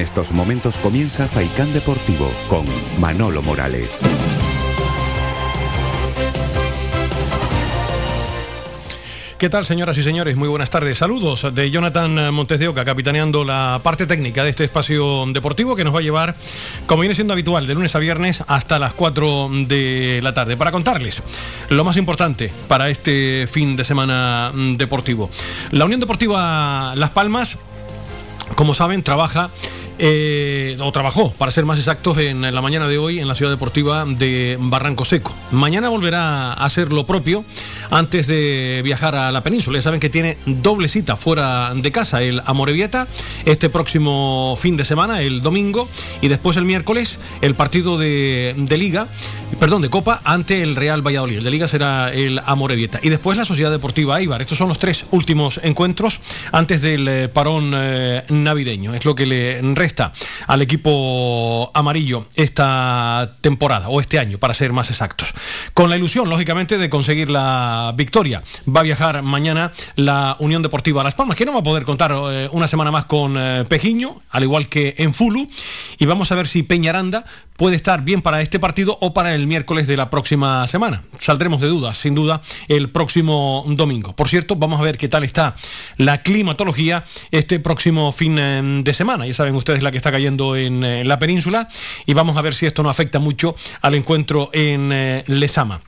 En estos momentos comienza Faicán Deportivo con Manolo Morales. ¿Qué tal, señoras y señores? Muy buenas tardes. Saludos de Jonathan Montes de Oca, capitaneando la parte técnica de este espacio deportivo que nos va a llevar, como viene siendo habitual, de lunes a viernes hasta las 4 de la tarde, para contarles lo más importante para este fin de semana deportivo. La Unión Deportiva Las Palmas, como saben, trabaja eh, o trabajó, para ser más exactos, en la mañana de hoy en la ciudad deportiva de Barranco Seco. Mañana volverá a hacer lo propio antes de viajar a la península. Ya saben que tiene doble cita fuera de casa, el Amorebieta, este próximo fin de semana, el domingo, y después el miércoles, el partido de, Liga, perdón, de Copa, ante el Real Valladolid. De Liga será el Amorebieta. Y después la Sociedad Deportiva Eibar. Estos son los tres últimos encuentros antes del eh, parón eh, navideño. Es lo que le resta al equipo amarillo esta temporada o este año, para ser más exactos. Con la ilusión, lógicamente, de conseguir la victoria. Va a viajar mañana la Unión Deportiva Las Palmas, que no va a poder contar eh, una semana más con eh, Pejiño, al igual que en Fulu. Y vamos a ver si Peñaranda puede estar bien para este partido o para el miércoles de la próxima semana. Saldremos de dudas, sin duda, el próximo domingo. Por cierto, vamos a ver qué tal está la climatología este próximo fin eh, de semana. Ya saben ustedes la que está cayendo en, eh, la península y vamos a ver si esto no afecta mucho al encuentro en eh, Lesama.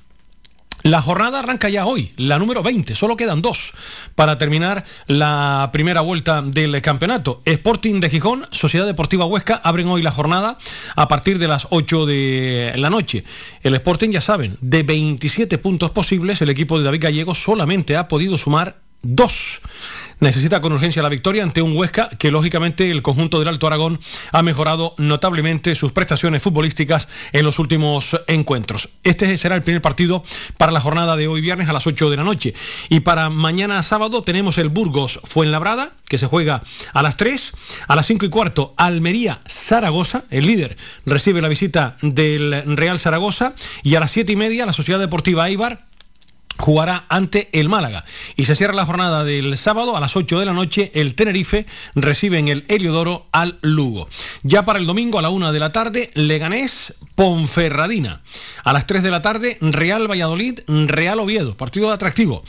La jornada arranca ya hoy, la número 20, solo quedan dos para terminar la primera vuelta del campeonato. Sporting de Gijón, Sociedad Deportiva Huesca abren hoy la jornada a partir de las 8 de la noche. El Sporting, ya saben, de 27 puntos posibles, el equipo de David Gallego solamente ha podido sumar dos necesita con urgencia la victoria ante un Huesca que lógicamente el conjunto del Alto Aragón ha mejorado notablemente sus prestaciones futbolísticas en los últimos encuentros. Este será el primer partido para la jornada de hoy viernes a las 8 de la noche. Y para mañana sábado tenemos el Burgos Fuenlabrada, que se juega a las 3, a las 5 y cuarto Almería Zaragoza, el líder recibe la visita del Real Zaragoza, y a las 7 y media la Sociedad Deportiva Eibar jugará ante el Málaga. Y se cierra la jornada del sábado a las 8 de la noche. El Tenerife recibe en el Heliodoro al Lugo. Ya para el domingo a la 1 de la tarde, Leganés Ponferradina. A las 3 de la tarde, Real Valladolid, Real Oviedo. Partido atractivo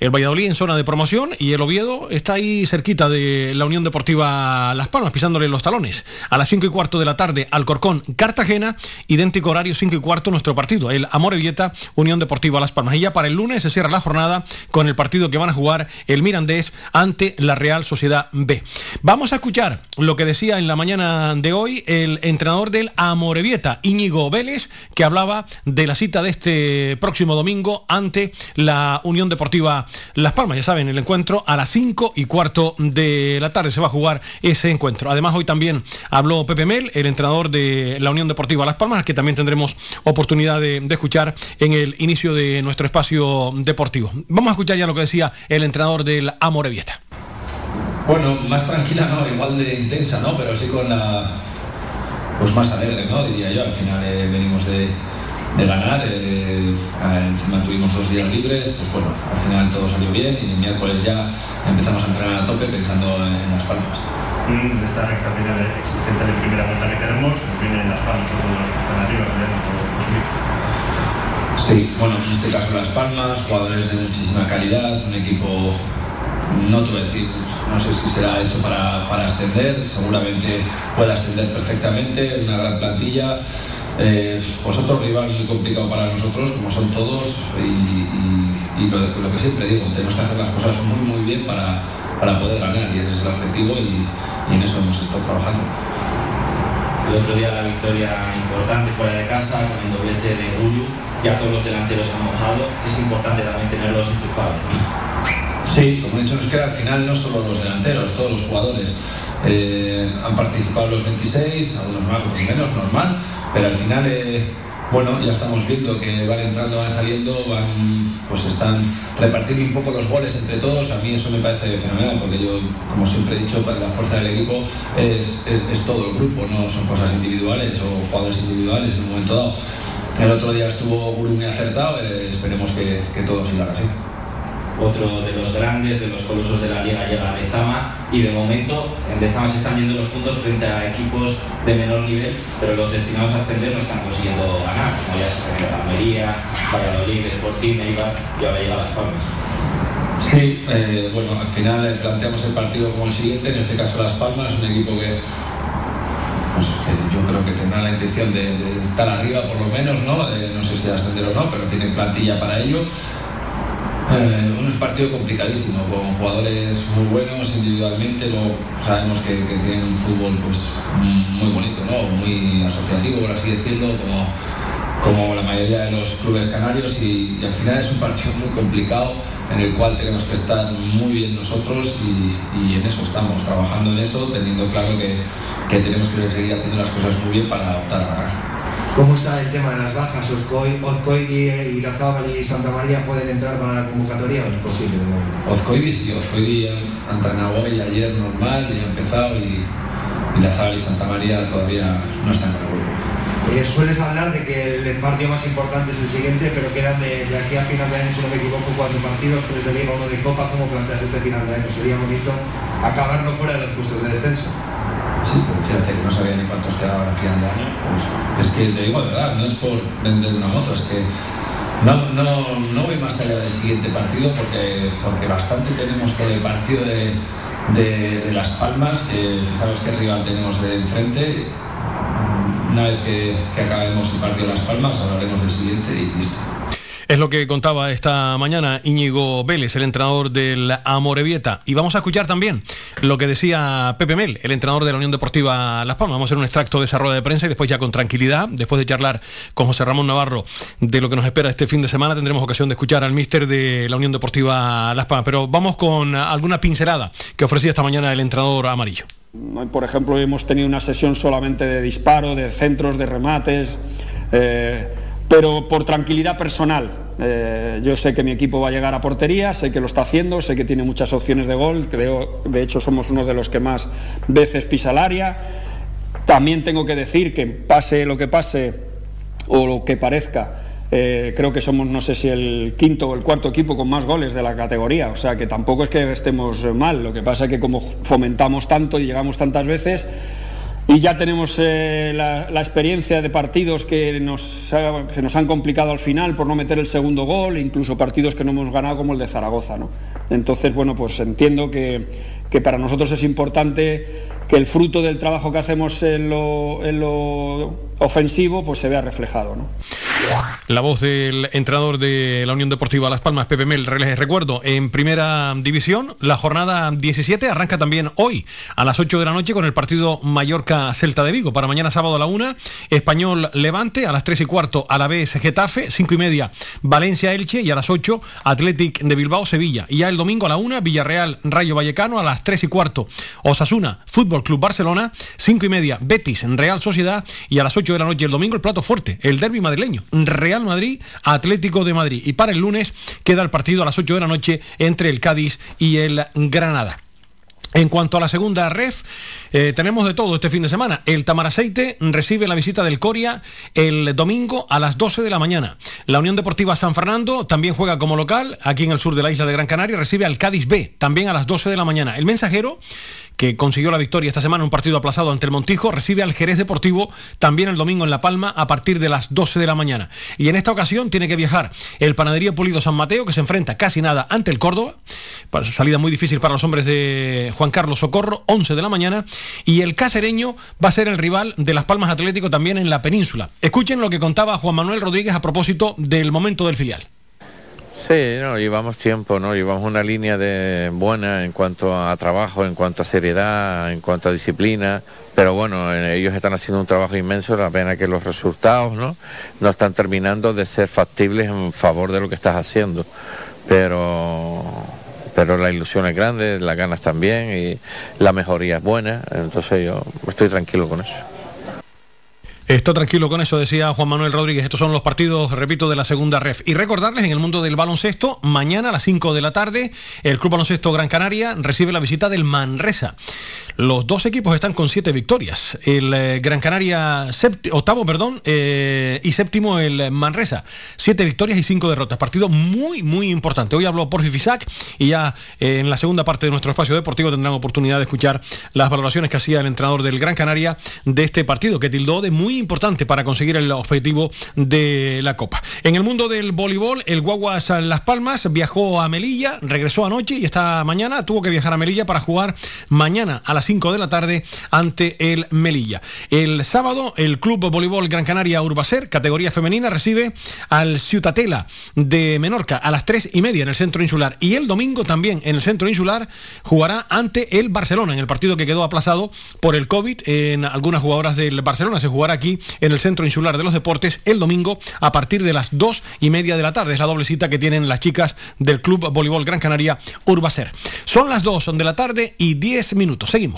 el Valladolid en zona de promoción y el Oviedo está ahí cerquita de la Unión Deportiva Las Palmas, pisándole los talones. A las 5 y cuarto de la tarde, Alcorcón, Cartagena, idéntico horario 5 y cuarto nuestro partido, el Amorebieta, Unión Deportiva Las Palmas. Y ya para el lunes se cierra la jornada con el partido que van a jugar el Mirandés ante la Real Sociedad B. Vamos a escuchar lo que decía en la mañana de hoy el entrenador del Amorebieta, Íñigo Vélez, que hablaba de la cita de este próximo domingo ante la Unión Deportiva las Palmas, ya saben, el encuentro a las 5 y cuarto de la tarde se va a jugar ese encuentro. Además, hoy también habló Pepe Mel, el entrenador de la Unión Deportiva Las Palmas, que también tendremos oportunidad de, escuchar en el inicio de nuestro espacio deportivo. Vamos a escuchar ya lo que decía el entrenador del Amorebieta. Bueno, más tranquila, ¿no? Igual de intensa, ¿no? Pero sí con la... Pues más alegre, ¿no? Diría yo. Al final eh, venimos de de ganar. Eh, encima tuvimos dos días libres, pues bueno, al final todo salió bien y el miércoles ya empezamos a entrenar a tope pensando en, las palmas. Mm, esta recta final exigente de primera vuelta que tenemos, nos vienen las palmas todos los que están arriba por. Sí, bueno, en este caso Las Palmas, jugadores de muchísima calidad, un equipo, no te voy a decir, no sé si será hecho para, para ascender, seguramente puede ascender perfectamente, una gran plantilla, eh, vosotros rival muy complicado para nosotros, como son todos, y, lo, que siempre digo, tenemos que hacer las cosas muy muy bien para, poder ganar, y ese es el objetivo y, en eso hemos estado trabajando. El otro día la victoria importante fuera de casa, con el doblete de Guru, ya todos los delanteros han mojado, es importante también tenerlos enchufados. Sí, como he dicho, nos queda al final no solo los delanteros, todos los jugadores. Eh, han participado los 26, algunos más, otros menos, normal, pero al final, eh, bueno, ya estamos viendo que van entrando, van saliendo, van, pues están repartiendo un poco los goles entre todos. A mí eso me parece fenomenal, porque yo, como siempre he dicho, para la fuerza del equipo es, todo el grupo, no son cosas individuales o jugadores individuales en un momento dado. El otro día estuvo muy acertado, eh, esperemos que, que todo siga así. Otro de los grandes, de los colosos de la liga llega a Lezama y de momento en Lezama se están yendo los puntos frente a equipos de menor nivel, pero los destinados a ascender no están consiguiendo ganar, como ya se Almería, Valladolid, Sporting, Eibar y ahora llega Las Palmas. Sí, eh, bueno, al final eh, planteamos el partido como el siguiente, en este caso Las Palmas, un equipo que, pues, yo creo que tendrá la intención de, estar arriba por lo menos, ¿no? no sé si ascender o no, pero tiene plantilla para ello. Eh, un partido complicadísimo, con jugadores muy buenos individualmente, lo, sabemos que, tienen un fútbol pues, muy bonito, ¿no? muy asociativo, por así decirlo, como, como la mayoría de los clubes canarios y, al final es un partido muy complicado en el cual tenemos que estar muy bien nosotros y, en eso estamos, trabajando en eso, teniendo claro que, que tenemos que seguir haciendo las cosas muy bien para optar a ganar. ¿Cómo está el tema de las bajas? ¿Ozcoidi y Lazábal y Santa María pueden entrar para la convocatoria o es posible? Ozcoidi sí, Ozcoidi entrenado hoy, ayer normal y ha empezado y, Lazábal y Santa María todavía no están con el grupo. Eh, sueles hablar de que el partido más importante es el siguiente, pero quedan de, aquí a final de año, si no me equivoco, cuatro partidos, tres de Liga, uno de Copa. ¿Cómo planteas este final de año? Sería bonito acabarlo fuera de los puestos de descenso. Pero fíjate que no sabía ni cuántos quedaban al final de año. Pues, es que te digo de verdad, no es por vender una moto, es que no, no, voy más allá del siguiente partido porque, porque bastante tenemos con el partido de, Las Palmas, que fijaros qué rival tenemos de enfrente. Una vez que acabemos el partido de Las Palmas, hablaremos del siguiente y listo. Es lo que contaba esta mañana Íñigo Vélez, el entrenador del Amorebieta. Y vamos a escuchar también lo que decía Pepe Mel, el entrenador de la Unión Deportiva Las Palmas. Vamos a hacer un extracto de esa rueda de prensa y después ya con tranquilidad, después de charlar con José Ramón Navarro de lo que nos espera este fin de semana, tendremos ocasión de escuchar al míster de la Unión Deportiva Las Palmas. Pero vamos con alguna pincelada que ofrecía esta mañana el entrenador amarillo. Por ejemplo, hemos tenido una sesión solamente de disparo, de centros, de remates. Eh, pero por tranquilidad personal. Eh, yo sé que mi equipo va a llegar a portería, sé que lo está haciendo, sé que tiene muchas opciones de gol, creo, de hecho somos uno de los que más veces pisa el área. También tengo que decir que pase lo que pase o lo que parezca, eh, creo que somos, no sé si el quinto o el cuarto equipo con más goles de la categoría, o sea que tampoco es que estemos mal, lo que pasa es que como fomentamos tanto y llegamos tantas veces, y ya tenemos eh, la, experiencia de partidos que nos, nos han complicado al final por no meter el segundo gol, incluso partidos que no hemos ganado como el de Zaragoza. ¿no? Entonces, bueno, pues entiendo que, que para nosotros es importante que el fruto del trabajo que hacemos en lo, en lo ofensivo pues se vea reflejado. ¿no? La voz del entrenador de la Unión Deportiva Las Palmas, Pepe Mel, les recuerdo, en primera división, la jornada 17 arranca también hoy a las 8 de la noche con el partido Mallorca-Celta de Vigo. Para mañana sábado a la 1, Español Levante, a las 3 y cuarto a la vez Getafe, 5 y media Valencia-Elche y a las 8 Athletic de Bilbao-Sevilla. Y ya el domingo a la 1, Villarreal-Rayo Vallecano, a las 3 y cuarto Osasuna, Fútbol Club Barcelona, 5 y media Betis, Real Sociedad y a las 8 de la noche el domingo el plato fuerte, el derby madrileño, Real Madrid, Atlético de Madrid. Y para el lunes queda el partido a las 8 de la noche entre el Cádiz y el Granada. En cuanto a la segunda ref, eh, tenemos de todo este fin de semana. El Tamaraceite recibe la visita del Coria el domingo a las 12 de la mañana. La Unión Deportiva San Fernando también juega como local, aquí en el sur de la isla de Gran Canaria, recibe al Cádiz B, también a las 12 de la mañana. El mensajero que consiguió la victoria esta semana un partido aplazado ante el Montijo, recibe al Jerez Deportivo también el domingo en La Palma a partir de las 12 de la mañana. Y en esta ocasión tiene que viajar el Panadería Pulido San Mateo, que se enfrenta casi nada ante el Córdoba, para su salida muy difícil para los hombres de Juan Carlos Socorro, 11 de la mañana, y el Casereño va a ser el rival de Las Palmas Atlético también en la península. Escuchen lo que contaba Juan Manuel Rodríguez a propósito del momento del filial. Sí, no, llevamos tiempo, ¿no? Llevamos una línea de buena en cuanto a trabajo, en cuanto a seriedad, en cuanto a disciplina, pero bueno, ellos están haciendo un trabajo inmenso, la pena que los resultados, ¿no? No están terminando de ser factibles en favor de lo que estás haciendo. Pero pero la ilusión es grande, las ganas también y la mejoría es buena, entonces yo estoy tranquilo con eso. Estoy tranquilo con eso, decía Juan Manuel Rodríguez. Estos son los partidos, repito, de la segunda ref. Y recordarles, en el mundo del baloncesto, mañana a las 5 de la tarde, el Club Baloncesto Gran Canaria recibe la visita del Manresa. Los dos equipos están con siete victorias. El eh, Gran Canaria octavo, perdón, eh, y séptimo el Manresa. Siete victorias y cinco derrotas. Partido muy, muy importante. Hoy habló por Fisac y ya eh, en la segunda parte de nuestro espacio deportivo tendrán oportunidad de escuchar las valoraciones que hacía el entrenador del Gran Canaria de este partido, que tildó de muy importante para conseguir el objetivo de la Copa. En el mundo del voleibol, el Guaguas Las Palmas viajó a Melilla, regresó anoche y esta mañana tuvo que viajar a Melilla para jugar mañana a las 5 de la tarde ante el Melilla. El sábado, el Club Voleibol Gran Canaria Urbacer, categoría femenina, recibe al Ciutatela de Menorca a las 3 y media en el centro insular. Y el domingo también en el centro insular jugará ante el Barcelona, en el partido que quedó aplazado por el COVID en algunas jugadoras del Barcelona. Se jugará aquí en el centro insular de los deportes el domingo a partir de las 2 y media de la tarde. Es la doble cita que tienen las chicas del Club Voleibol Gran Canaria Urbacer. Son las 2 de la tarde y 10 minutos. Seguimos.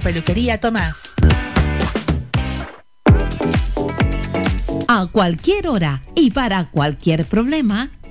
Peluquería Tomás. A cualquier hora y para cualquier problema,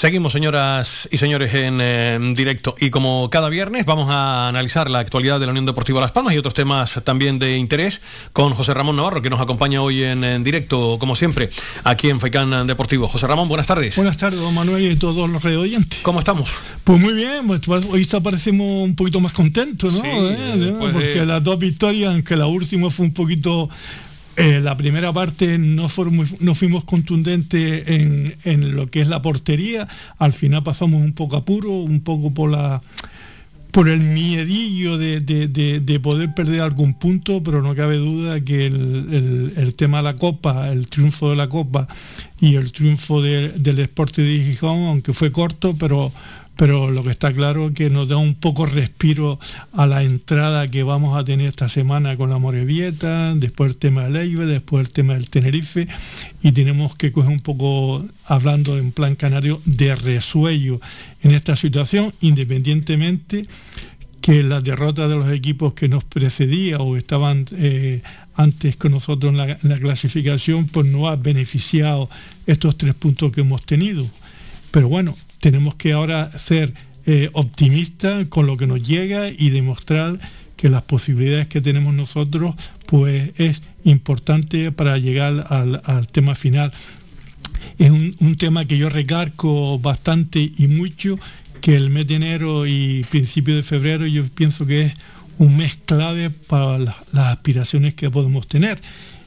Seguimos, señoras y señores, en eh, directo. Y como cada viernes, vamos a analizar la actualidad de la Unión Deportiva Las Palmas y otros temas también de interés con José Ramón Navarro, que nos acompaña hoy en, directo, como siempre, aquí en Faicán Deportivo. José Ramón, buenas tardes. Buenas tardes, don Manuel y todos los oyentes. ¿Cómo estamos? Pues muy bien, pues, pues hoy aparecemos un poquito más contentos, ¿no? ¿Eh? Porque las dos victorias, aunque la última fue un poquito eh, la primera parte no, no fuimos contundentes en, lo que es la portería, al final pasamos un poco apuro, un poco por la por el miedillo de, poder perder algún punto, pero no cabe duda que el, tema de la Copa, el triunfo de la Copa y el triunfo del deporte de Gijón, aunque fue corto, pero pero lo que está claro es que nos da un poco respiro a la entrada que vamos a tener esta semana con la Morevieta, después el tema del Eibe, después el tema del Tenerife, y tenemos que coger un poco, hablando en plan canario, de resuello en esta situación, independientemente que la derrota de los equipos que nos precedía o estaban eh, antes que nosotros en la, en la, clasificación, pues no ha beneficiado estos tres puntos que hemos tenido. Pero bueno, tenemos que ahora ser eh, optimistas con lo que nos llega y demostrar que las posibilidades que tenemos nosotros pues es importante para llegar al, tema final. Es un, tema que yo recargo bastante y mucho, que el mes de enero y principio de febrero yo pienso que es un mes clave para las aspiraciones que podemos tener,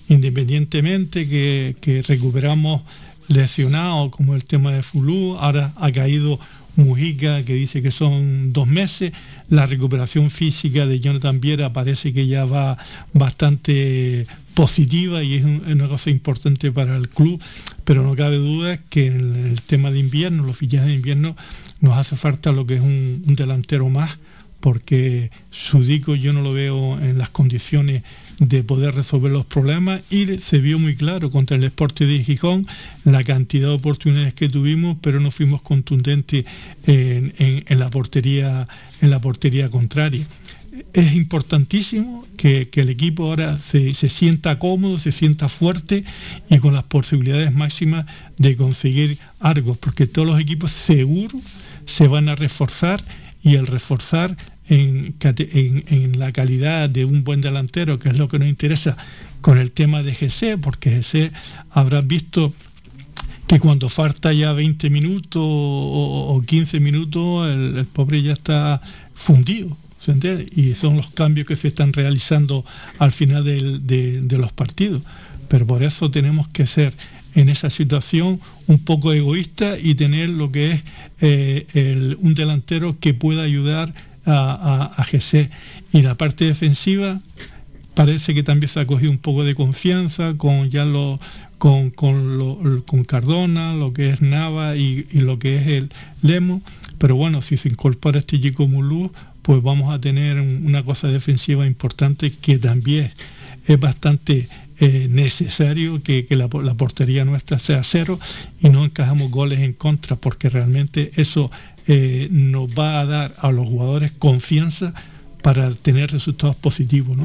independientemente que, que recuperamos lesionado, como el tema de Fulú, ahora ha caído Mujica, que dice que son dos meses. La recuperación física de Jonathan Viera parece que ya va bastante positiva y es una cosa importante para el club, pero no cabe duda que en el tema de invierno, los fichajes de invierno, nos hace falta lo que es un, delantero más, porque Sudico yo no lo veo en las condiciones de poder resolver los problemas y se vio muy claro contra el Deporte de Gijón la cantidad de oportunidades que tuvimos, pero no fuimos contundentes en, la, portería, en la portería contraria. Es importantísimo que, el equipo ahora se, sienta cómodo, se sienta fuerte y con las posibilidades máximas de conseguir algo, porque todos los equipos seguros se van a reforzar y el reforzar en, la calidad de un buen delantero, que es lo que nos interesa con el tema de GC, porque GC habrá visto que cuando falta ya 20 minutos o, 15 minutos, el, pobre ya está fundido. Y son los cambios que se están realizando al final de, los partidos. Pero por eso tenemos que ser en esa situación un poco egoísta y tener lo que es eh, un delantero que pueda ayudar a, a, GC. Y la parte defensiva parece que también se ha cogido un poco de confianza con ya lo con, con, Cardona, lo que es Nava y, lo que es el Lemo. Pero bueno, si se incorpora este chico Mulú, pues vamos a tener una cosa defensiva importante que también es bastante eh, necesario que, la, la, portería nuestra sea cero y no encajamos goles en contra, porque realmente eso eh, nos va a dar a los jugadores confianza para tener resultados positivos. ¿no?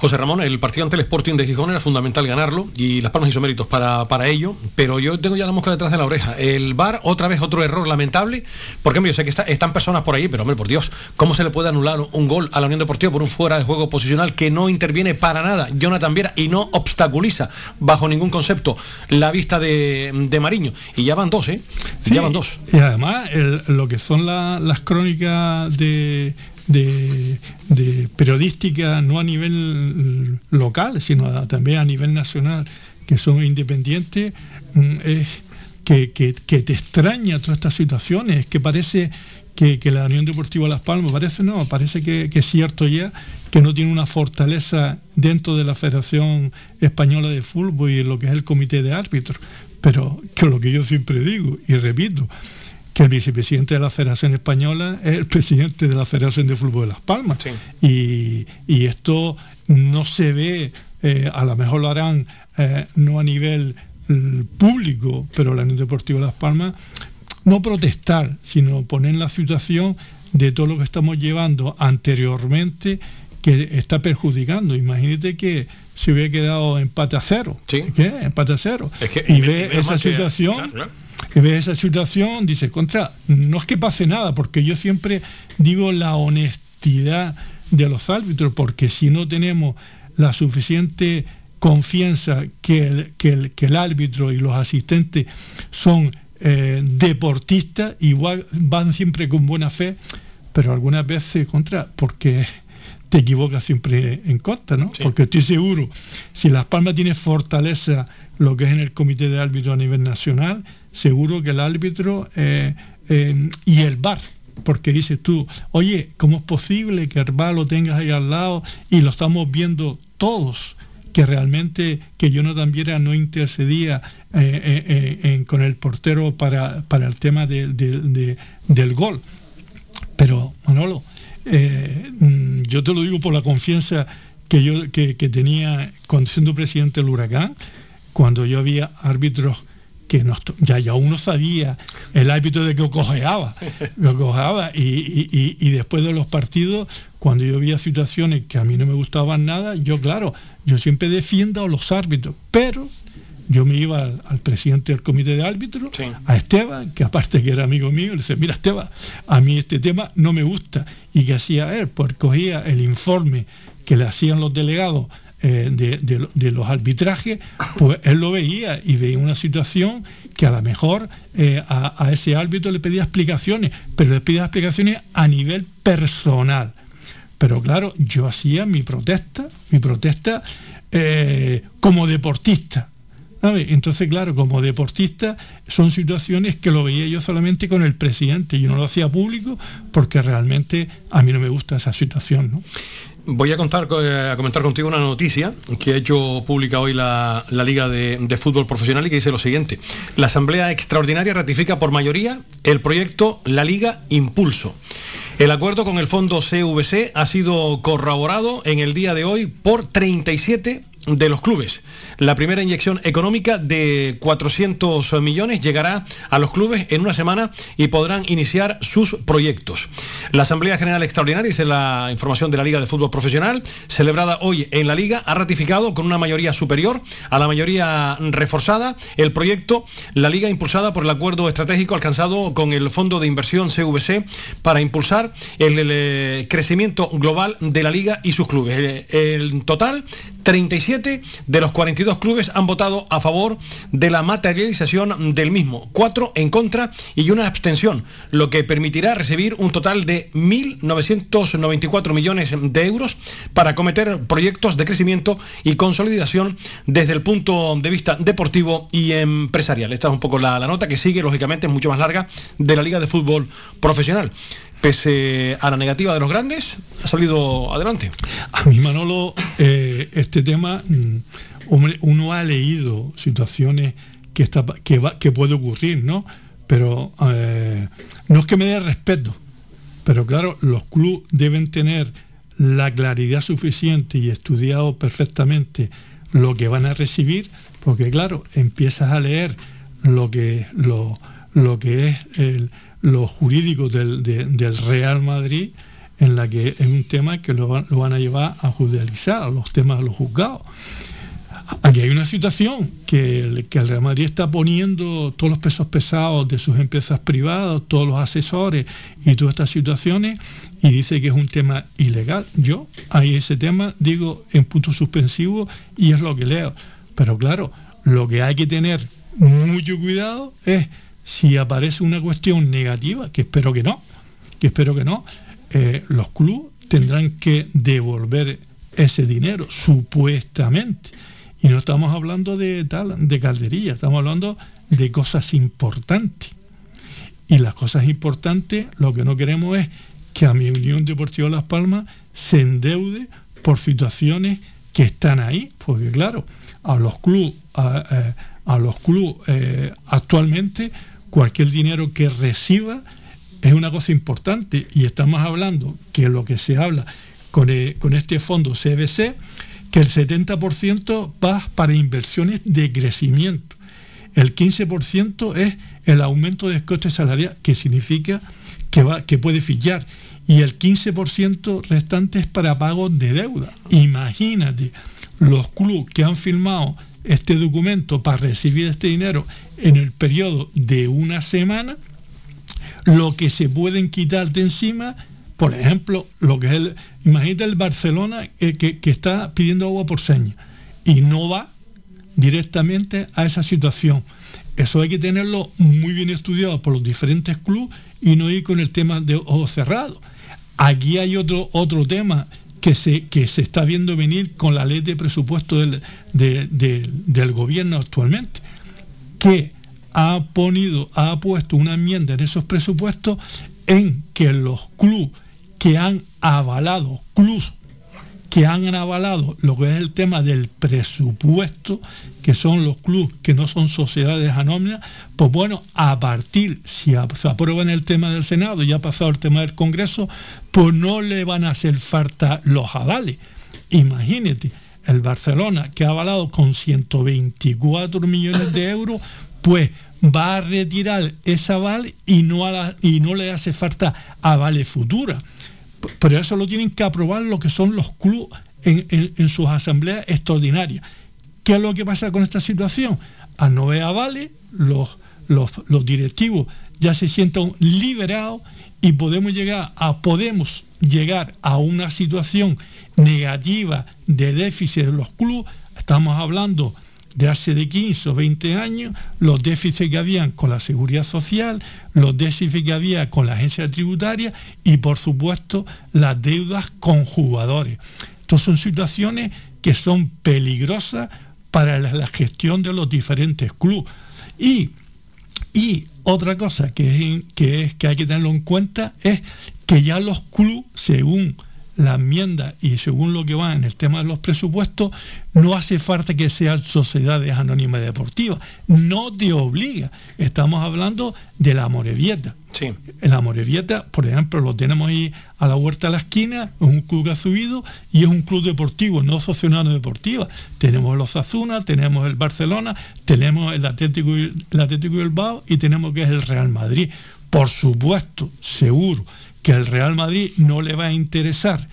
José Ramón, el partido ante el Sporting de Gijón era fundamental ganarlo y Las Palmas hizo méritos para, para ello, pero yo tengo ya la mosca detrás de la oreja. El VAR, otra vez otro error lamentable, porque yo sé que están personas por ahí, pero hombre, por Dios, ¿cómo se le puede anular un gol a la Unión Deportiva por un fuera de juego posicional que no interviene para nada Jonathan Viera y no obstaculiza bajo ningún concepto la vista de, Mariño? Y ya van dos, ¿eh? ya van dos. Y además, lo que son las crónicas de de, periodística, no a nivel local, sino también a nivel nacional, que son independientes, mm, es que, te extraña todas estas situaciones, que parece que, la Unión Deportiva Las Palmas, parece no, parece que, es cierto ya que no tiene una fortaleza dentro de la Federación Española de Fútbol y lo que es el Comité de Árbitros. Pero que lo que yo siempre digo y repito, que el vicepresidente de la Federación Española es el presidente de la Federación de Fútbol de Las Palmas. Y, esto no se ve, eh, a lo mejor lo harán eh, no a nivel mm, público, pero la Unión Deportiva de Las Palmas, no protestar, sino poner la situación de todo lo que estamos llevando anteriormente que está perjudicando. Imagínate que se hubiera quedado empate a cero. ¿Qué? Empate a cero. y ve esa situación que ve esa situación, dice, contra, no es que pase nada, porque yo siempre digo la honestidad de los árbitros, porque si no tenemos la suficiente confianza que el, que el, árbitro y los asistentes son eh, deportistas, igual van siempre con buena fe, pero algunas veces contra, porque te equivocas siempre en contra, ¿no? Porque estoy seguro, si Las Palmas tiene fortaleza lo que es en el comité de árbitros a nivel nacional, seguro que el árbitro eh, eh, y el bar, porque dices tú, oye, ¿cómo es posible que el bar lo tengas ahí al lado y lo estamos viendo todos? que realmente que yo no también no intercedía eh, con el portero para, para el tema del gol. Pero, Manolo, mm, yo te lo digo por la confianza que yo que, tenía cuando siendo presidente del huracán, cuando yo había árbitros que ya, ya uno sabía el árbitro de que cojeaba, cojeaba y, y, después de los partidos, cuando yo veía situaciones que a mí no me gustaban nada, yo claro, yo siempre defiendo a los árbitros, pero yo me iba al, presidente del comité de árbitros, a Esteban, que aparte que era amigo mío, le decía, mira Esteban, a mí este tema no me gusta. Y que hacía él, pues cogía el informe que le hacían los delegados eh, de, los arbitrajes, pues él lo veía y veía una situación que a lo mejor eh, a, ese árbitro le pedía explicaciones, pero le pedía explicaciones a nivel personal. Pero claro, yo hacía mi protesta, mi protesta eh, como deportista. Entonces, claro, como deportista son situaciones que lo veía yo solamente con el presidente, yo no lo hacía público porque realmente a mí no me gusta esa situación. ¿no? Voy a, contar, eh, a comentar contigo una noticia que ha hecho pública hoy la, Liga de, de, Fútbol Profesional y que dice lo siguiente. La Asamblea Extraordinaria ratifica por mayoría el proyecto La Liga Impulso. El acuerdo con el fondo CVC ha sido corroborado en el día de hoy por 37 de los clubes. La primera inyección económica de 400 millones llegará a los clubes en una semana y podrán iniciar sus proyectos. La Asamblea General Extraordinaria, es la información de la Liga de Fútbol Profesional, celebrada hoy en la Liga, ha ratificado con una mayoría superior a la mayoría reforzada el proyecto La Liga impulsada por el acuerdo estratégico alcanzado con el Fondo de Inversión CVC para impulsar el, crecimiento global de la Liga y sus clubes. El, total, 37 de los 42 clubes han votado a favor de la materialización del mismo, cuatro en contra y una abstención, lo que permitirá recibir un total de 1.994 millones de euros para cometer proyectos de crecimiento y consolidación desde el punto de vista deportivo y empresarial. Esta es un poco la, la nota que sigue, lógicamente, es mucho más larga, de la Liga de Fútbol Profesional pese a la negativa de los grandes, ha salido adelante. A mí, Manolo, eh, este tema, mm, uno ha leído situaciones que, puede ocurrir, ¿no? Pero eh, no es que me dé respeto, pero claro, los clubes deben tener la claridad suficiente y estudiado perfectamente lo que van a recibir, porque claro, empiezas a leer lo que es el, los jurídicos del, Real Madrid, en la que es un tema que lo van, a llevar a judicializar, los temas de los juzgados. Aquí hay una situación que el, que el Real Madrid está poniendo todos los pesos pesados de sus empresas privadas, todos los asesores y todas estas situaciones, y dice que es un tema ilegal. Yo ahí ese tema digo en punto suspensivo y es lo que leo. Pero claro, lo que hay que tener mucho cuidado es si aparece una cuestión negativa, que espero que no, que espero que no, eh, los clubes tendrán que devolver ese dinero, supuestamente. Y no estamos hablando de tal, de calderilla, estamos hablando de cosas importantes. Y las cosas importantes, lo que no queremos es que a mi Unión Deportiva Las Palmas se endeude por situaciones que están ahí, porque claro, a los clubes, a, eh, los clubes eh, actualmente cualquier dinero que reciba es una cosa importante y estamos hablando que lo que se habla con, eh, con este fondo CBC, que el 70% va para inversiones de crecimiento. El 15% es el aumento de coste salarial, que significa que, va, que puede fichar. Y el 15% restante es para pagos de deuda. Imagínate, los clubes que han firmado este documento para recibir este dinero en el periodo de una semana, lo que se pueden quitar de encima, por ejemplo, lo que es el, imagínate el Barcelona eh, que, que, está pidiendo agua por seña y no va directamente a esa situación. Eso hay que tenerlo muy bien estudiado por los diferentes clubes y no ir con el tema de ojos cerrados. Aquí hay otro, otro tema que se, que se está viendo venir con la ley de presupuesto del, del gobierno actualmente, que ha, ha puesto una enmienda en esos presupuestos en que los clubes que han avalado, clubes que han avalado lo que es el tema del presupuesto, que son los clubes que no son sociedades anónimas, pues bueno, a partir, si se aprueba en el tema del Senado, y ha pasado el tema del Congreso, pues no le van a hacer falta los avales. Imagínate, el Barcelona, que ha avalado con 124 millones de euros, pues va a retirar ese aval y no, y no le hace falta avales futura pero eso lo tienen que aprobar lo que son los clubes en, sus asambleas extraordinarias. ¿Qué es lo que pasa con esta situación? A no vale, los, los, los directivos ya se sienten liberados y podemos llegar a, podemos llegar a una situación negativa de déficit de los clubes. Estamos hablando de hace de 15 o 20 años, los déficits que habían con la seguridad social, los déficits que había con la agencia tributaria y por supuesto las deudas con jugadores. Estas son situaciones que son peligrosas para la, gestión de los diferentes clubes. Y, y otra cosa que, que, es, que hay que tenerlo en cuenta es que ya los clubes, según la enmienda y según lo que va en el tema de los presupuestos, no hace falta que sean sociedades anónimas deportivas. No te obliga. Estamos hablando de la Morevieta. Sí. La Morevieta, por ejemplo, lo tenemos ahí a la huerta de la esquina, es un club que ha subido y es un club deportivo, no socionado deportiva. Tenemos los Azuna, tenemos el Barcelona, tenemos el Atlético, el Atlético Bilbao y tenemos que es el Real Madrid. Por supuesto, seguro que al Real Madrid no le va a interesar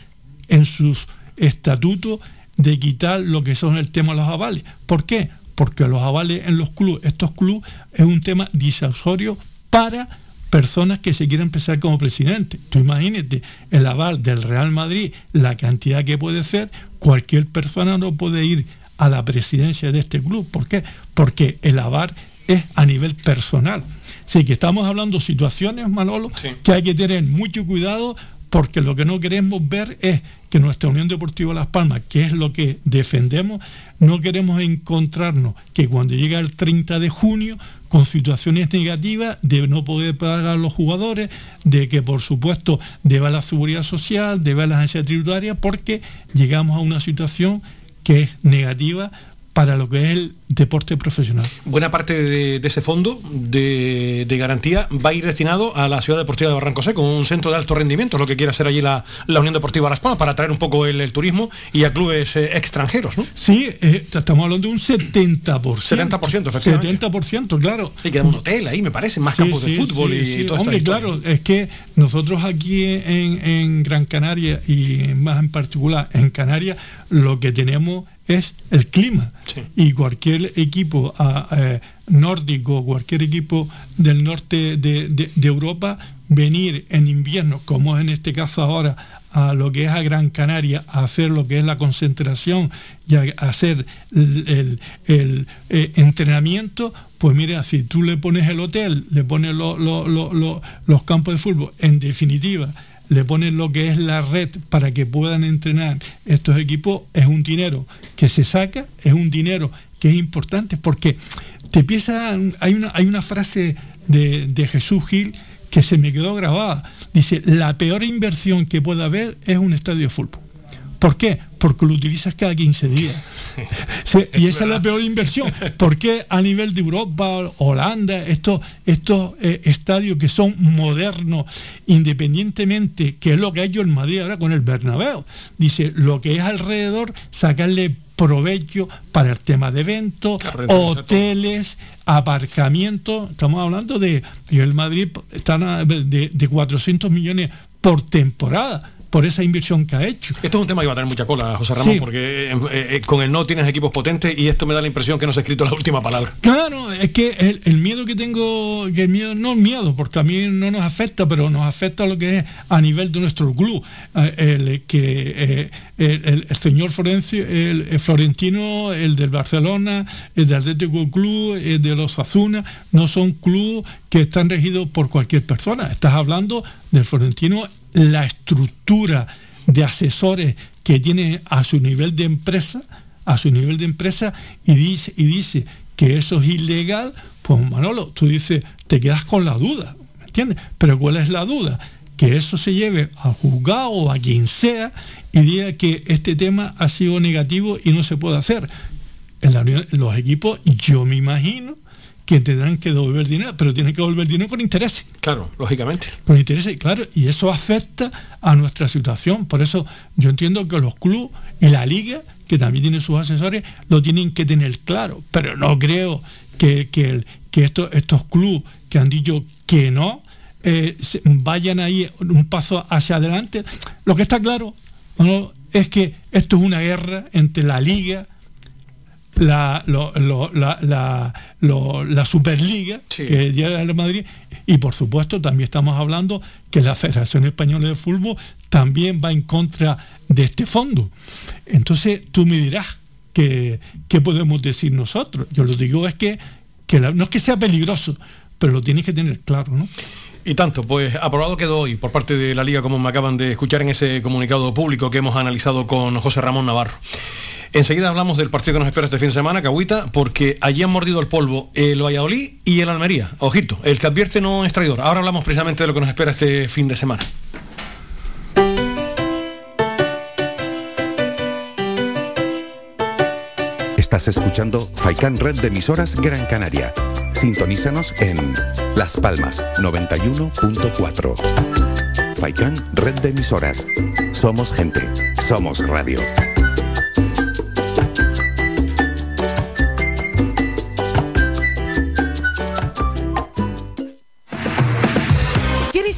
en sus estatutos de quitar lo que son el tema de los avales. ¿Por qué? Porque los avales en los clubes, estos clubes, es un tema disuasorio para personas que se quieren empezar como presidente. Tú imagínate el aval del Real Madrid, la cantidad que puede ser, cualquier persona no puede ir a la presidencia de este club. ¿Por qué? Porque el aval es a nivel personal. Sí, que estamos hablando de situaciones, Manolo, que hay que tener mucho cuidado porque lo que no queremos ver es que nuestra Unión Deportiva Las Palmas, que es lo que defendemos, no queremos encontrarnos que cuando llega el 30 de junio con situaciones negativas de no poder pagar a los jugadores, de que por supuesto deba la seguridad social, deba la agencia tributaria, porque llegamos a una situación que es negativa para lo que es el deporte profesional. Buena parte de, ese fondo de, garantía va a ir destinado a la Ciudad Deportiva de Barranco Seco, un centro de alto rendimiento, lo que quiere hacer allí la, Unión Deportiva Las Palmas, para atraer un poco el, turismo y a clubes eh, extranjeros, ¿no? Sí, eh, estamos hablando de un 70%. 70%, efectivamente. 70%, claro. Y queda un hotel ahí, me parece, más campos de fútbol y todo Hombre, claro, es que nosotros aquí en, en Gran Canaria y más en particular en Canarias, lo que tenemos es el clima. Y cualquier equipo eh, nórdico, cualquier equipo del norte de, Europa, venir en invierno, como es en este caso ahora, a lo que es a Gran Canaria, a hacer lo que es la concentración y a, hacer el, eh, entrenamiento, pues mira, si tú le pones el hotel, le pones los campos de fútbol, en definitiva, le ponen lo que es la red para que puedan entrenar estos equipos, es un dinero que se saca, es un dinero que es importante, porque te empieza, hay una, hay una frase de, de Jesús Gil que se me quedó grabada. Dice, la peor inversión que pueda haber es un estadio de fútbol. ¿Por qué? Porque lo utilizas cada 15 días. y esa es la peor inversión. Porque a nivel de Europa, Holanda, estos, estos eh, estadios que son modernos, independientemente, que es lo que ha hecho el Madrid ahora con el Bernabéu, dice, lo que es alrededor, sacarle provecho para el tema de eventos, hoteles, aparcamientos. Estamos hablando de, el Madrid están de, de 400 millones por temporada por esa inversión que ha hecho. Esto es un tema que va a tener mucha cola, José Ramón, porque eh, eh, con el no tienes equipos potentes y esto me da la impresión que no se ha escrito la última palabra. Claro, es que el, miedo que tengo, que el miedo, no miedo, porque a mí no nos afecta, pero nos afecta lo que es a nivel de nuestro club, eh, el, que el, señor Florencio, el, Florentino, el del Barcelona, el del Atlético Club, el de los Azuna, no son clubes que están regidos por cualquier persona. Estás hablando del Florentino la estructura de asesores que tiene a su nivel de empresa, a su nivel de empresa, y dice, y dice que eso es ilegal, pues Manolo, tú dices, te quedas con la duda, ¿me entiendes? Pero ¿cuál es la duda? Que eso se lleve al juzgado o a quien sea y diga que este tema ha sido negativo y no se puede hacer. En, la, los equipos, yo me imagino que tendrán que devolver dinero, pero tienen que devolver dinero con intereses. Claro, lógicamente. Con intereses, claro, y eso afecta a nuestra situación. Por eso yo entiendo que los clubes y la liga, que también tienen sus asesores, lo tienen que tener claro. Pero no creo que, que, estos, clubes que han dicho que no, eh, vayan ahí un paso hacia adelante. Lo que está claro es que esto es una guerra entre la liga, la, la, Superliga que llega al Madrid y por supuesto también estamos hablando que la Federación Española de Fútbol también va en contra de este fondo. Entonces tú me dirás qué podemos decir nosotros. Yo lo digo es que, que no es que sea peligroso, pero lo tienes que tener claro, ¿no? Y tanto, pues aprobado quedó hoy por parte de la Liga, como me acaban de escuchar en ese comunicado público que hemos analizado con José Ramón Navarro. Enseguida hablamos del partido que nos espera este fin de semana, Cahuita, porque allí han mordido el polvo el Valladolid y el Almería. Ojito, el que advierte no es traidor. Ahora hablamos precisamente de lo que nos espera este fin de semana. Estás escuchando Faikan Red de emisoras Gran Canaria. Sintonízanos en Las Palmas 91.4. Faikan Red de emisoras. Somos gente. Somos radio.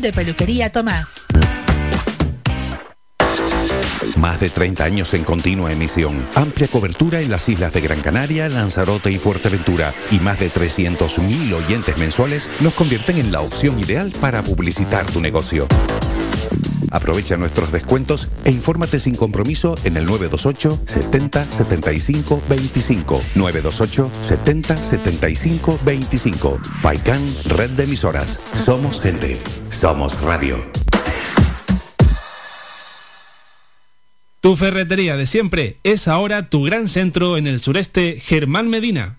de Peluquería Tomás. Más de 30 años en continua emisión, amplia cobertura en las islas de Gran Canaria, Lanzarote y Fuerteventura y más de 300.000 oyentes mensuales nos convierten en la opción ideal para publicitar tu negocio. Aprovecha nuestros descuentos e infórmate sin compromiso en el 928 70 75 25. 928 70 75 25. Faikan, red de emisoras. Somos gente. Somos radio. Tu ferretería de siempre es ahora tu gran centro en el sureste, Germán Medina.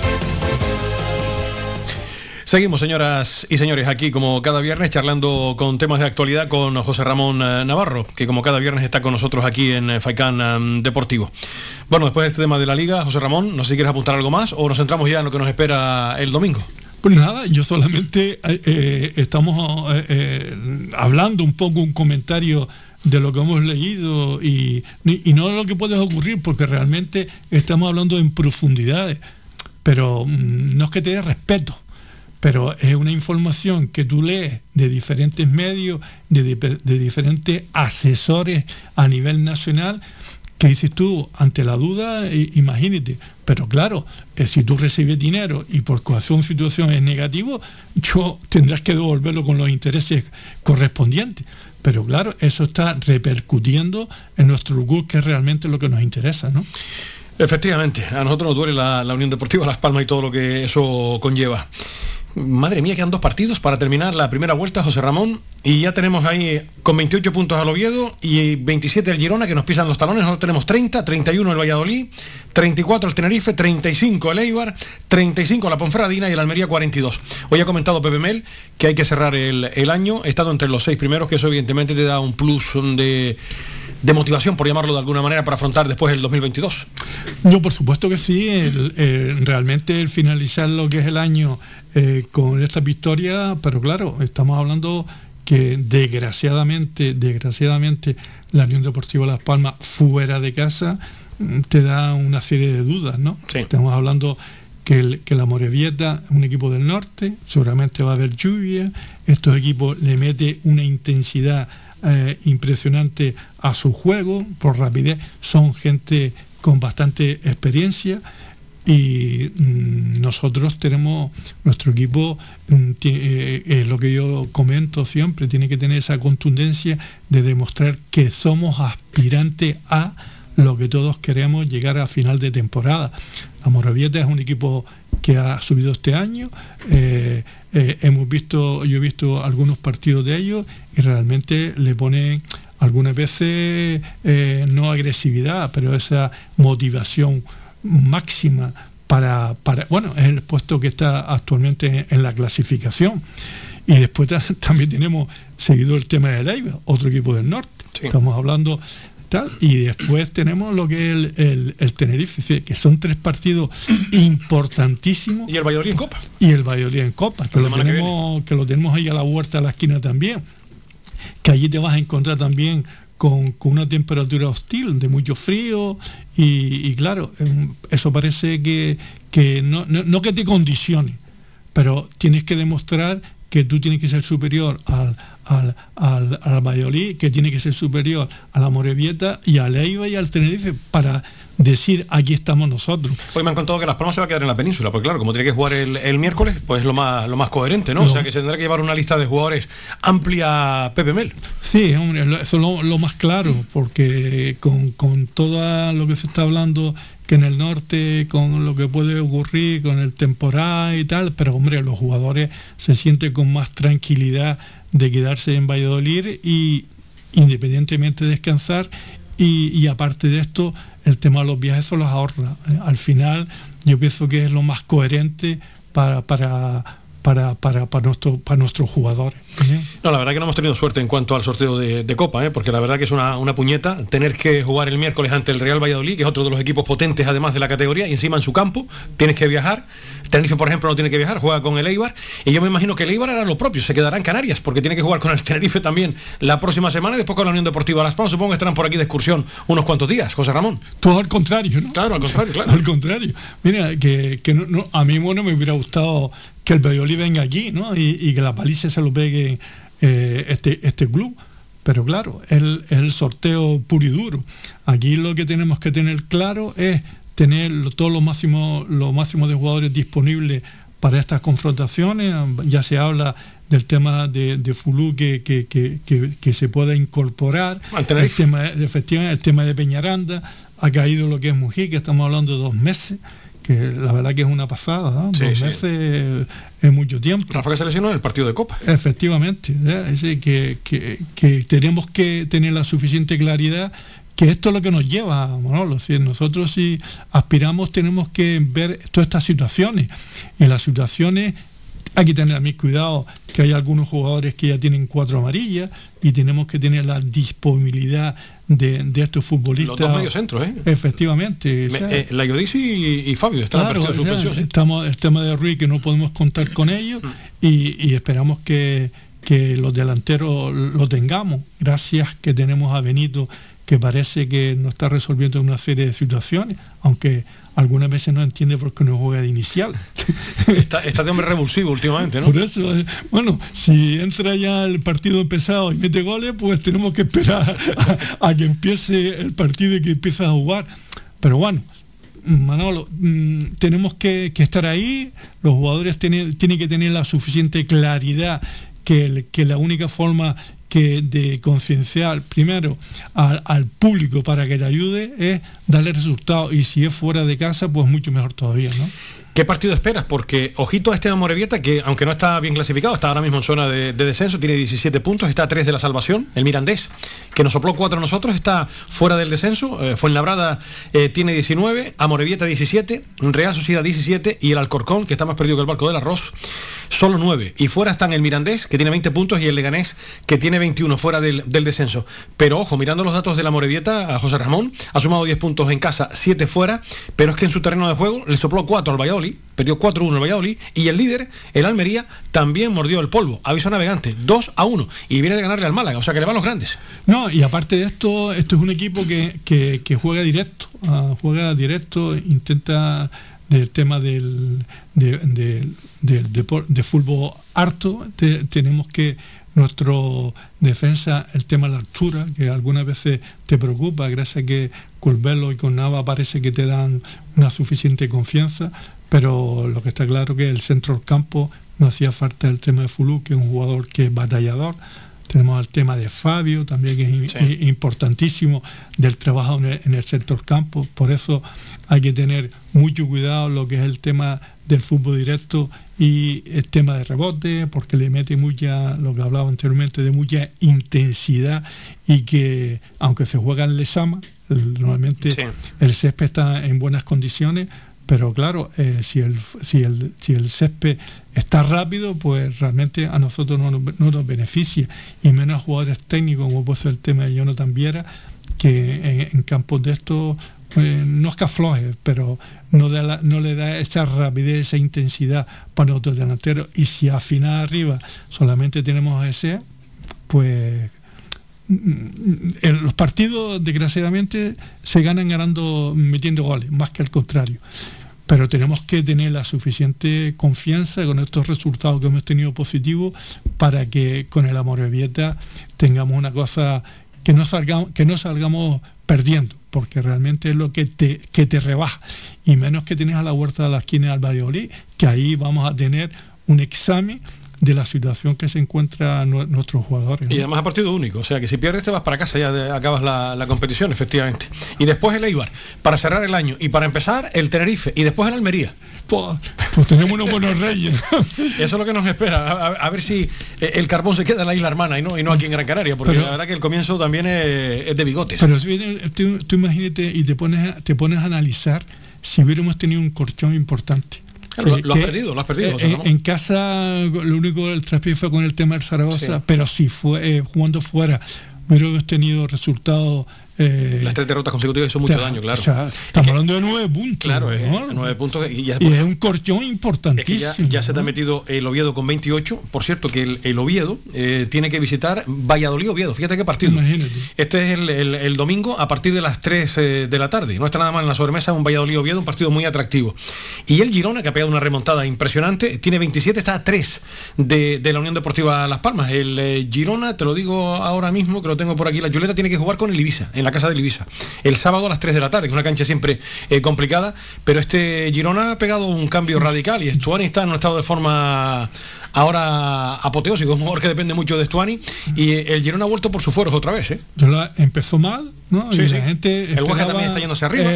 Seguimos, señoras y señores, aquí como cada viernes charlando con temas de actualidad con José Ramón eh, Navarro, que como cada viernes está con nosotros aquí en eh, Faicán eh, Deportivo. Bueno, después de este tema de la liga, José Ramón, no sé si quieres apuntar algo más o nos centramos ya en lo que nos espera el domingo. Pues nada, yo solamente estamos hablando un poco, un comentario de lo que hemos leído y, y no lo que puede ocurrir, porque realmente estamos hablando en profundidades, pero mm, no es que te dé respeto pero es una información que tú lees de diferentes medios, de, diferentes asesores a nivel nacional, que dices tú, ante la duda, imagínate, pero claro, eh, si tú recibes dinero y por coacción situación es negativo, yo tendrás que devolverlo con los intereses correspondientes. Pero claro, eso está repercutiendo en nuestro lugar, que es realmente lo que nos interesa, ¿no? Efectivamente, a nosotros nos duele la, la Unión Deportiva Las Palmas y todo lo que eso conlleva. Madre mía, quedan dos partidos para terminar la primera vuelta, José Ramón. Y ya tenemos ahí con 28 puntos al Oviedo y 27 el Girona, que nos pisan los talones. Ahora tenemos 30, 31 el Valladolid, 34 el Tenerife, 35 el Eibar, 35 la Ponferradina y el Almería 42. Hoy ha comentado Pepe Mel que hay que cerrar el, el año, estado entre los seis primeros, que eso evidentemente te da un plus de de motivación, por llamarlo de alguna manera, para afrontar después el 2022? Yo, por supuesto que sí. realmente el finalizar lo que es el año eh, con esta victoria, pero claro, estamos hablando que desgraciadamente, desgraciadamente, la Unión Deportiva Las Palmas fuera de casa mm, te da una serie de dudas, ¿no? Estamos hablando que, que, la Morevieta es un equipo del norte, seguramente va a haber lluvia, estos equipos le mete una intensidad eh, impresionante a su juego, por rapidez, son gente con bastante experiencia y mm, nosotros tenemos, nuestro equipo, mm, eh, lo que yo comento siempre, tiene que tener esa contundencia de demostrar que somos aspirantes a lo que todos queremos llegar a final de temporada. La Moravieta es un equipo que ha subido este año. Eh, hemos visto, yo he visto algunos partidos de ellos y realmente le ponen algunas veces eh, no agresividad, pero esa motivación máxima para, para, bueno, es el puesto que está actualmente en, la clasificación. Y después también tenemos seguido el tema de Leiva, otro equipo del norte. Estamos hablando y después tenemos lo que es el, Tenerife, que son tres partidos importantísimos. Y el Valladolid en Copa. Y el Valladolid en Copa, que lo, tenemos, que, lo tenemos ahí a la huerta de la esquina también. Que allí te vas a encontrar también con, una temperatura hostil, de mucho frío, y, claro, em, eso parece que, que no, no que te condicione, pero tienes que demostrar que tú tienes que ser superior al, al, al, al Valladolid, que tiene que ser superior a la Morevieta y a Leiva y al Tenerife para decir aquí estamos nosotros. Hoy me han contado que Las Palmas se va a quedar en la península, porque claro, como tiene que jugar el, miércoles, pues es lo más, lo más coherente, ¿no? O sea que se tendrá que llevar una lista de jugadores amplia Pepe Mel. Sí, hombre, eso es lo, más claro, porque con, con todo lo que se está hablando que en el norte con lo que puede ocurrir con el temporal y tal, pero hombre, los jugadores se sienten con más tranquilidad de quedarse en Valladolid y independientemente de descansar y, aparte de esto, el tema de los viajes se los ahorra. ¿eh? Al final yo pienso que es lo más coherente para, para, para, para, para, nuestro, para nuestros jugadores. No, la verdad que no hemos tenido suerte en cuanto al sorteo de, Copa, ¿eh? porque la verdad que es una, puñeta tener que jugar el miércoles ante el Real Valladolid, que es otro de los equipos potentes además de la categoría, y encima en su campo tienes que viajar. Tenerife, por ejemplo, no tiene que viajar, juega con el Eibar, y yo me imagino que el Eibar hará lo propio, se quedará en Canarias, porque tiene que jugar con el Tenerife también la próxima semana y después con la Unión Deportiva Las Palmas. Supongo que estarán por aquí de excursión unos cuantos días, José Ramón. Todo al contrario, ¿no? Claro, al contrario, claro. Al contrario. Mira, que, a mí bueno me hubiera gustado que el Valladolid venga aquí, ¿no? Y, que la paliza se lo pegue eh, este, este club. Pero claro, es el, sorteo puro y duro. Aquí lo que tenemos que tener claro es tener todos los máximos, los máximos de jugadores disponibles para estas confrontaciones. Ya se habla del tema de, de Fulú que, que, se pueda incorporar. El tema, efectivamente, el tema de Peñaranda, ha caído lo que es Mujica, estamos hablando de dos meses que la verdad que es una pasada, dos meses es mucho tiempo. Rafa que se lesionó en el partido de Copa. Efectivamente, que, que, tenemos que tener la suficiente claridad que esto es lo que nos lleva, Manolo. Si nosotros si aspiramos tenemos que ver todas estas situaciones. En las situaciones hay que tener a mi cuidado que hay algunos jugadores que ya tienen cuatro amarillas y tenemos que tener la disponibilidad de, estos futbolistas. Los dos ¿eh? Efectivamente. Eh, la Yodisi y, Fabio están en suspensión. Estamos, el tema de Ruiz que no podemos contar con ellos mm. y, esperamos que, que los delanteros lo tengamos. Gracias que tenemos a Benito que parece que no está resolviendo una serie de situaciones, aunque algunas veces no entiende por qué no juega de inicial. Está, está de hombre revulsivo últimamente, ¿no? Por eso, eh, bueno, si entra ya el partido empezado y mete goles, pues tenemos que esperar a, que empiece el partido y que empiece a jugar. Pero bueno, Manolo, mm, tenemos que, estar ahí, los jugadores tienen, tienen que tener la suficiente claridad que, que la única forma que de concienciar primero al, público para que te ayude es darle resultados y si es fuera de casa pues mucho mejor todavía. ¿Qué partido esperas? Porque ojito a este Morevieta, que aunque no está bien clasificado, está ahora mismo en zona de, descenso, tiene 17 puntos, está a 3 de la salvación. El Mirandés, que nos sopló 4 a nosotros, está fuera del descenso. Eh, Fuenlabrada eh, tiene 19, Amorevieta 17, Real Sociedad 17 y el Alcorcón, que está más perdido que el barco del arroz, solo 9. Y fuera están el Mirandés, que tiene 20 puntos, y el Leganés, que tiene 21 fuera del, descenso. Pero ojo, mirando los datos de la Morevieta, a José Ramón ha sumado 10 puntos en casa, 7 fuera, pero es que en su terreno de juego le sopló 4 al Valladolid perdió 4-1 el Valladolid y el líder, el Almería, también mordió el polvo. Aviso navegante, 2 a 1 y viene de ganarle al Málaga, o sea que le van los grandes. No, y aparte de esto, esto es un equipo que, juega directo, ah, juega directo, intenta del tema del, de, fútbol harto, tenemos que nuestro defensa, el tema de la altura, que algunas veces te preocupa, gracias a que con Velo y con Nava parece que te dan una suficiente confianza, pero lo que está claro que el centro del campo no hacía falta el tema de Fulú, que es un jugador que es batallador. Tenemos el tema de Fabio, también que es importantísimo del trabajo en el, en el sector campo. Por eso hay que tener mucho cuidado lo que es el tema del fútbol directo y el tema de rebote, porque le mete mucha, lo que hablaba anteriormente, de mucha intensidad y que aunque se juega en Lesama, normalmente el césped está en buenas condiciones, pero claro, eh, si, el, si, el, si el césped está rápido, pues realmente a nosotros no, nos beneficia, y menos jugadores técnicos, como puede ser el tema de Jonathan Viera, que en, campos de estos pues, no es que afloje, pero no, le da esa rapidez, esa intensidad para otro delantero. Y si a final arriba solamente tenemos ese, pues en los partidos desgraciadamente se ganan ganando metiendo goles, más que al contrario pero tenemos que tener la suficiente confianza con estos resultados que hemos tenido positivos para que con el amor de Vieta tengamos una cosa que no salgamos, que no salgamos perdiendo, porque realmente es lo que te, que te rebaja. Y menos que tienes a la huerta de la esquina al Valladolid, que ahí vamos a tener un examen de la situación que se encuentra nuestros jugadores. Y además a partido único, o sea que si pierdes te vas para casa, ya acabas la, competición, efectivamente. Y después el Eibar, para cerrar el año, y para empezar el Tenerife, y después el Almería. Pues, pues tenemos unos buenos reyes. Eso es lo que nos espera, a, ver si eh, el carbón se queda en la isla hermana y no, y no aquí en Gran Canaria, porque la verdad que el comienzo también es, de bigotes. Pero si tú, tú imagínate y te pones, te pones a analizar si hubiéramos tenido un colchón importante lo, has perdido, lo has perdido. Eh, en, casa lo único el traspié fue con el tema del Zaragoza, pero si fue eh, jugando fuera. Hubiéramos tenido resultados Eh, Las tres derrotas consecutivas hizo mucho daño, claro. estamos hablando de nueve puntos. Claro, es, nueve puntos. Y, ya, es un corchón importantísimo. ya, se te ha metido el Oviedo con 28. Por cierto, que el, Oviedo eh, tiene que visitar Valladolid-Oviedo. Fíjate qué partido. Este es el, domingo a partir de las 3 eh, de la tarde. No está nada mal en la sobremesa, un Valladolid-Oviedo, un partido muy atractivo. Y el Girona, que ha pegado una remontada impresionante, tiene 27, está a 3 de, de la Unión Deportiva Las Palmas. El Girona, te lo digo ahora mismo, que lo tengo por aquí, la Julieta tiene que jugar con el Ibiza, en la casa del Ibiza. El sábado a las 3 de la tarde, que es una cancha siempre eh, complicada, pero este Girona ha pegado un cambio radical y Estuani está en un estado de forma ahora apoteósico, un jugador que depende mucho de Stuani y el Girona ha vuelto por sus fueros otra vez. ¿eh? Empezó mal, ¿no? y la gente el Huesca también está yéndose arriba.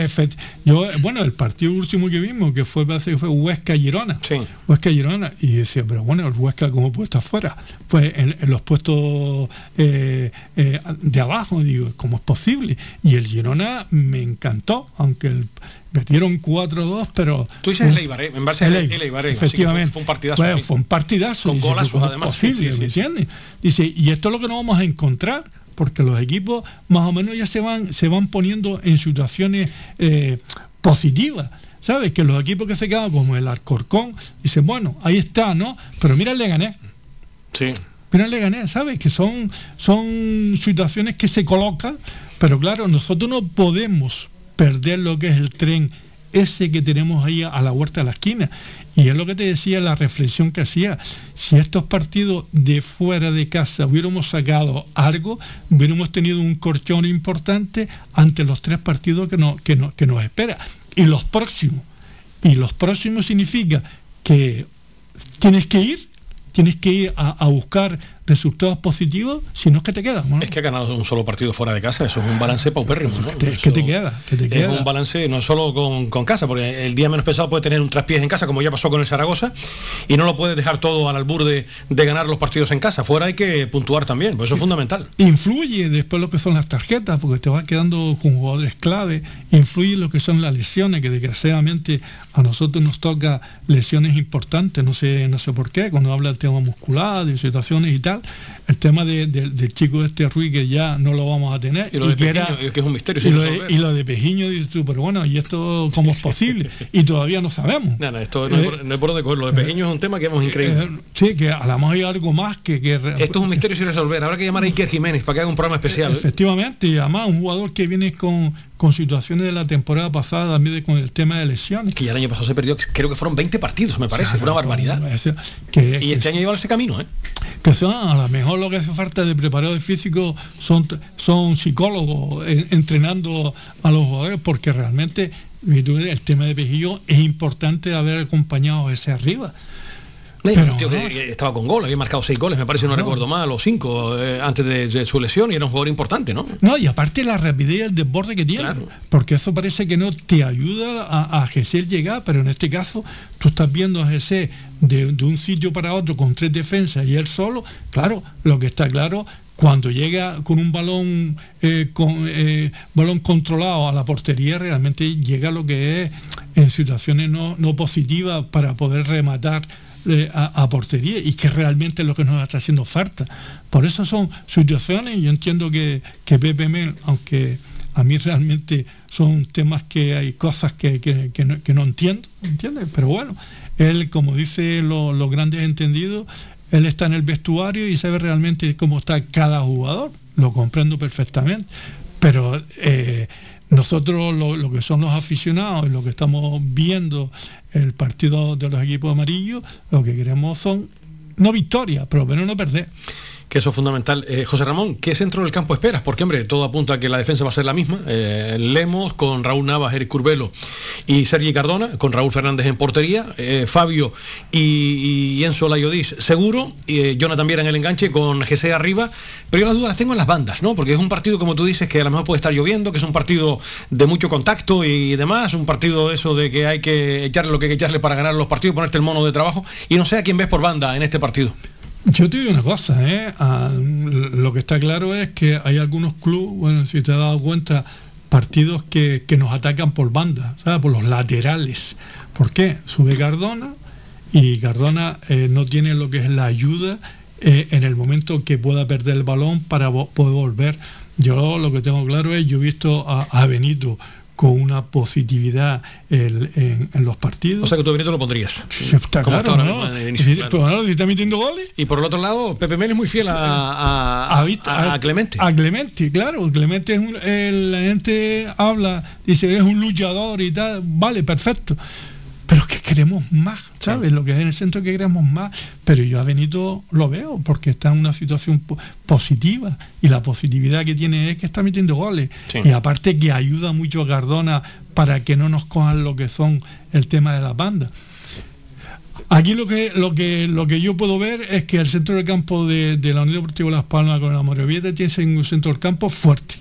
yo, bueno, el partido último que vimos, que fue, fue Huesca-Girona. Huesca-Girona. Y decía, pero bueno, el Huesca cómo puede estar fuera. Pues en, los puestos eh, eh, de abajo, digo, ¿cómo es posible? Y el Girona me encantó, aunque el Metieron 4-2, pero. Tú dices el Eibar, ¿eh? en base el Eibar, Efectivamente. fue, un partidazo. fue un partidazo. Con golazos, además. Posible, ¿me entiendes? Dice, y esto es lo que nos vamos a encontrar, porque los equipos más o menos ya se van, se van poniendo en situaciones eh, positivas. ¿Sabes? Que los equipos que se quedan, como el Alcorcón, dicen, bueno, ahí está, ¿no? Pero mira el Leganés. Sí. Mira el Leganés, ¿sabes? Que son, son situaciones que se colocan, pero claro, nosotros no podemos perder lo que es el tren ese que tenemos ahí a la huerta de la esquina. Y es lo que te decía la reflexión que hacía. Si estos partidos de fuera de casa hubiéramos sacado algo, hubiéramos tenido un corchón importante ante los tres partidos que, no, que, que nos espera. Y los próximos. Y los próximos significa que tienes que ir, tienes que ir a buscar resultados positivos, si no es que te queda. Es que ha ganado un solo partido fuera de casa, eso es un balance paupérrimo. ¿no? Es que te queda, Es un balance no solo con, casa, porque el día menos pesado puede tener un traspiés en casa, como ya pasó con el Zaragoza, y no lo puedes dejar todo al albur de, ganar los partidos en casa. Fuera hay que puntuar también, pues eso es fundamental. Influye después lo que son las tarjetas, porque te vas quedando con jugadores clave, influye lo que son las lesiones, que desgraciadamente a nosotros nos toca lesiones importantes, no sé, no sé por qué, cuando habla del tema muscular, de situaciones y tal el tema del chico este Ruiz que ya no lo vamos a tener. Y lo de que, es un misterio. Y, lo de, Pejiño, dices tú, pero bueno, ¿y esto cómo es posible? y todavía no sabemos. No, esto no, es, por, no cogerlo. Lo de Pejiño es un tema que hemos increíble. Eh, sí, que a lo mejor hay algo más que... que esto es un misterio sin resolver. Habrá que llamar a Iker Jiménez para que haga un programa especial. ¿eh? Efectivamente, y además un jugador que viene con, con situaciones de la temporada pasada, también con el tema de lesiones. Que ya el año pasado se perdió, creo que fueron 20 partidos, me parece, fue una barbaridad. y este año lleva ese camino, ¿eh? Que son, a lo mejor lo que hace falta de preparador físico son, son psicólogos entrenando a los jugadores, porque realmente el tema de Pejillo es importante haber acompañado ese arriba que, estaba con gol, había marcado seis goles, me parece, no, recuerdo mal, o cinco eh, antes de, su lesión y era un jugador importante, ¿no? No, y aparte la rapidez y el desborde que tiene, porque eso parece que no te ayuda a, a ejercer llegar, pero en este caso tú estás viendo a ejercer de, un sitio para otro con tres defensas y él solo, claro, lo que está claro cuando llega con un balón eh, con eh, balón controlado a la portería realmente llega lo que es en situaciones no, no positivas para poder rematar eh, a, portería y que realmente es lo que nos está haciendo falta. Por eso son situaciones, yo entiendo que, que Mel, aunque a mí realmente son temas que hay cosas que, no, entiendo, ¿entiendes? Pero bueno, él, como dice los grandes entendidos, él está en el vestuario y sabe realmente cómo está cada jugador, lo comprendo perfectamente, pero eh, nosotros lo, que son los aficionados y lo que estamos viendo el partido de los equipos amarillos, lo que queremos son no victorias, pero menos no perder que eso es fundamental. Eh, José Ramón, ¿qué centro del campo esperas? Porque, hombre, todo apunta a que la defensa va a ser la misma. Eh, Lemos con Raúl Navas, Eric Curbelo y Sergi Cardona, con Raúl Fernández en portería, eh, Fabio y, y, Enzo Layodis seguro, y Jonathan Viera en el enganche con GC arriba, pero yo las dudas las tengo en las bandas, ¿no? Porque es un partido, como tú dices, que a lo mejor puede estar lloviendo, que es un partido de mucho contacto y demás, un partido eso de que hay que echarle lo que hay que echarle para ganar los partidos, ponerte el mono de trabajo, y no sé a quién ves por banda en este partido. Yo te digo una cosa, ¿eh? Ah, lo que está claro es que hay algunos clubes, bueno, si te has dado cuenta, partidos que, nos atacan por banda, por los laterales. ¿Por qué? Sube Cardona y Cardona eh, no tiene lo que es la ayuda eh, en el momento que pueda perder el balón para poder volver Yo lo que tengo claro es, yo he visto a, Benito con una positividad en, los partidos. O sea que tú Benito lo pondrías. está claro, ¿no? está metiendo goles. Y por el otro lado, Pepe Mel es muy fiel a, a, Clemente. A Clemente, claro. Clemente es un, la gente habla, dice, es un luchador y tal. Vale, perfecto pero es que queremos más, ¿sabes? Lo que es en el centro que queremos más. Pero yo a Benito lo veo porque está en una situación positiva y la positividad que tiene es que está metiendo goles. Y aparte que ayuda mucho a Cardona para que no nos cojan lo que son el tema de la banda. Aquí lo que, lo que, lo que yo puedo ver es que el centro del campo de, la Unión Deportiva Las Palmas con la Morevieta tiene un centro del campo fuerte.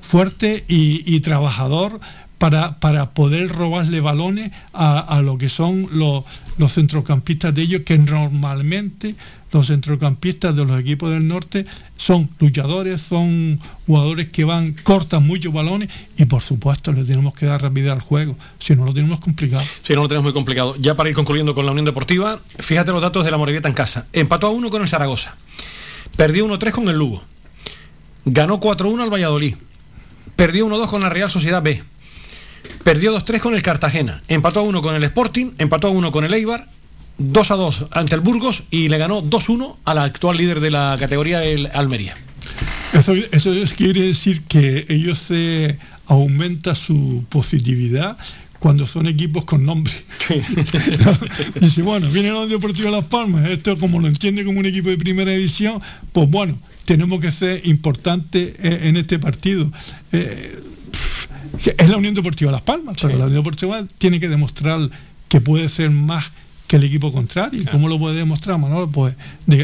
Fuerte y trabajador para, para poder robarle balones a, lo que son los, los centrocampistas de ellos, que normalmente los centrocampistas de los equipos del norte son luchadores, son jugadores que van, cortan muchos balones y por supuesto le tenemos que dar rapidez al juego, si no lo tenemos complicado. Si no lo tenemos muy complicado. Ya para ir concluyendo con la Unión Deportiva, fíjate los datos de la Morevieta en casa. Empató a uno con el Zaragoza, perdió 1-3 con el Lugo, ganó 4-1 al Valladolid, perdió 1-2 con la Real Sociedad B, Perdió 2-3 con el Cartagena, empató a 1 con el Sporting, empató a 1 con el Eibar, 2 a 2 ante el Burgos y le ganó 2-1 al actual líder de la categoría, el Almería. Eso, eso quiere decir que ellos se aumenta su positividad cuando son equipos con nombre. y si bueno, viene el Deportivo de Las Palmas, esto como lo entiende como un equipo de primera división, pues bueno, tenemos que ser importantes eh, en este partido. Eh, es la Unión Deportiva Las Palmas, pero la Unión Deportiva tiene que demostrar que puede ser más que el equipo contrario. ¿Y cómo lo puede demostrar, Manuel? Pues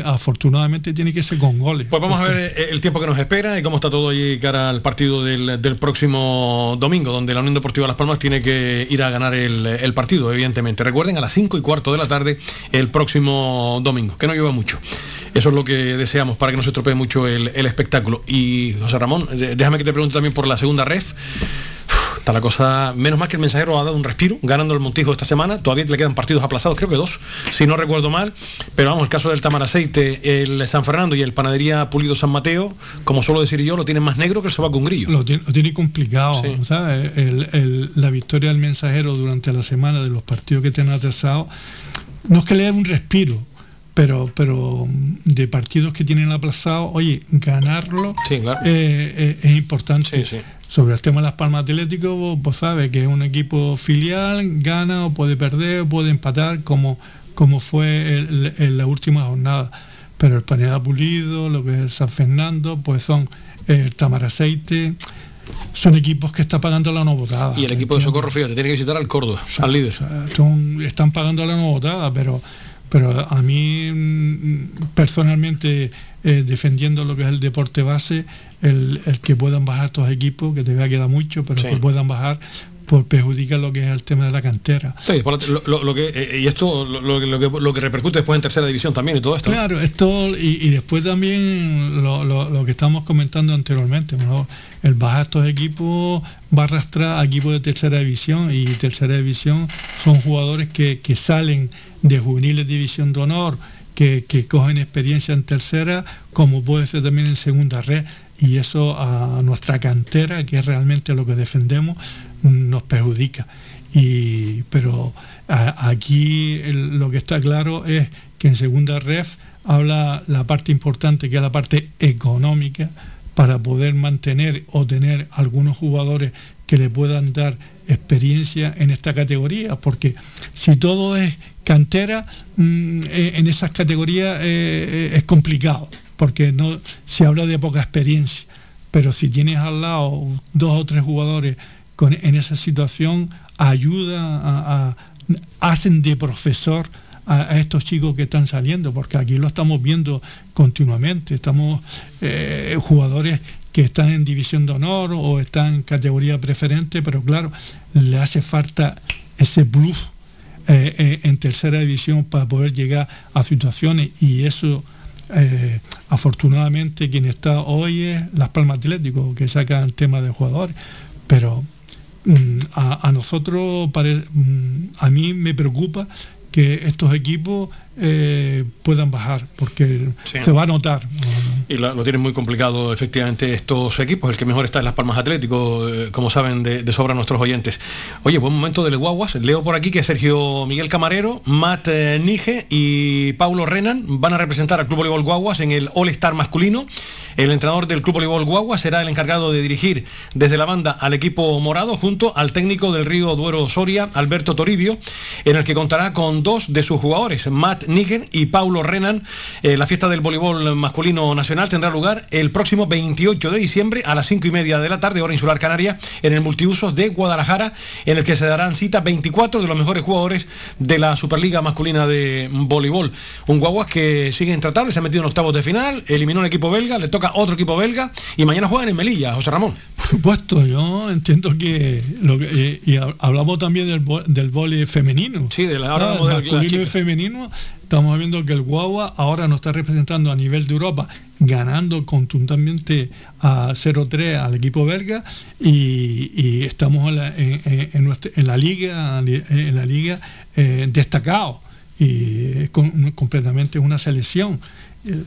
afortunadamente tiene que ser con goles. Pues vamos a ver eh, el tiempo que nos espera y cómo está todo allí cara al partido del, próximo domingo, donde la Unión Deportiva Las Palmas tiene que ir a ganar el, partido, evidentemente. Recuerden, a las 5 y cuarto de la tarde el próximo domingo, que no lleva mucho. Eso es lo que deseamos para que no se estropee mucho el, el espectáculo. Y José Ramón, déjame que te pregunte también por la segunda ref. Está la cosa, menos mal que el mensajero ha dado un respiro, ganando el Montijo esta semana. Todavía le quedan partidos aplazados, creo que dos, si no recuerdo mal. Pero vamos, el caso del Tamaraceite, el San Fernando y el Panadería Pulido San Mateo, como suelo decir yo, lo tienen más negro que el sobaco un grillo. Lo tiene, complicado. la victoria del mensajero durante la semana de los partidos que tienen atrasado, no es que le dé un respiro, pero, pero de partidos que tienen aplazado, oye, ganarlo eh, eh, es importante. Sobre el tema de Las Palmas Atlético, vos, vos sabes que es un equipo filial, gana o puede perder, o puede empatar, como, como fue en la última jornada. Pero el Paneda Pulido, lo que es el San Fernando, pues son el Tamaraceite, son equipos que están pagando la no votada. Y el equipo de Socorro, fíjate, tiene que visitar al Córdoba, al líder. están pagando la no votada, pero pero a mí mm, personalmente eh, defendiendo lo que es el deporte base, el, que puedan bajar estos equipos, que te vea queda mucho, pero que puedan bajar, pues perjudica lo que es el tema de la cantera. Sí, lo, que, eh, y esto lo, que, lo que repercute después en tercera división también y todo esto. Claro, esto y, después también lo, que estamos comentando anteriormente, el bajar estos equipos va a arrastrar a equipos de tercera división y tercera división son jugadores que, que salen de juveniles división de honor que, cogen experiencia en tercera, como puede ser también en segunda red, y eso a nuestra cantera, que es realmente lo que defendemos, nos perjudica. Y, pero aquí lo que está claro es que en segunda red habla la parte importante, que es la parte económica, para poder mantener o tener algunos jugadores que le puedan dar experiencia en esta categoría, porque si todo es cantera, mm, eh, en esas categorías eh, eh, es complicado, porque no se habla de poca experiencia, pero si tienes al lado dos o tres jugadores en esa situación, ayuda a, hacen de profesor a, estos chicos que están saliendo, porque aquí lo estamos viendo continuamente, estamos jugadores que están en división de honor o están en categoría preferente, pero claro, le hace falta ese plus eh, eh, en tercera división para poder llegar a situaciones. Y eso eh, afortunadamente quien está hoy es Las Palmas Atlético, que saca el tema de jugadores, pero mm, a, nosotros, mm, a mí me preocupa que estos equipos puedan bajar, porque se va a notar. Y lo, tienen muy complicado efectivamente estos equipos. El que mejor está en Las Palmas Atlético, eh, como saben de, sobra nuestros oyentes. Oye, buen momento de Guaguas. Leo por aquí que Sergio Miguel Camarero, Matt eh, Nige y Paulo Renan van a representar al Club Voleibol Guaguas en el All Star masculino. El entrenador del Club Voleibol Guaguas será el encargado de dirigir desde la banda al equipo morado junto al técnico del Río Duero Soria, Alberto Toribio, en el que contará con dos de sus jugadores, Matt Nigen y Paulo Renan. Eh, la fiesta del voleibol masculino nacional tendrá lugar el próximo 28 de diciembre a las 5 y media de la tarde, hora insular canaria, en el multiusos de Guadalajara, en el que se darán cita 24 de los mejores jugadores de la Superliga masculina de voleibol. Un Guaguas que sigue intratable, se ha metido en octavos de final, eliminó un equipo belga, le toca otro equipo belga y mañana juegan en Melilla, José Ramón. Por supuesto, yo entiendo que, lo eh, y hablamos también del, del voleibol femenino. Sí, de la, ahora ah, masculino y femenino estamos viendo que el Guagua ahora nos está representando a nivel de Europa, ganando contundentemente a 0-3 al equipo belga y, estamos en la, liga, en la liga eh, destacado y completamente una selección. Eh,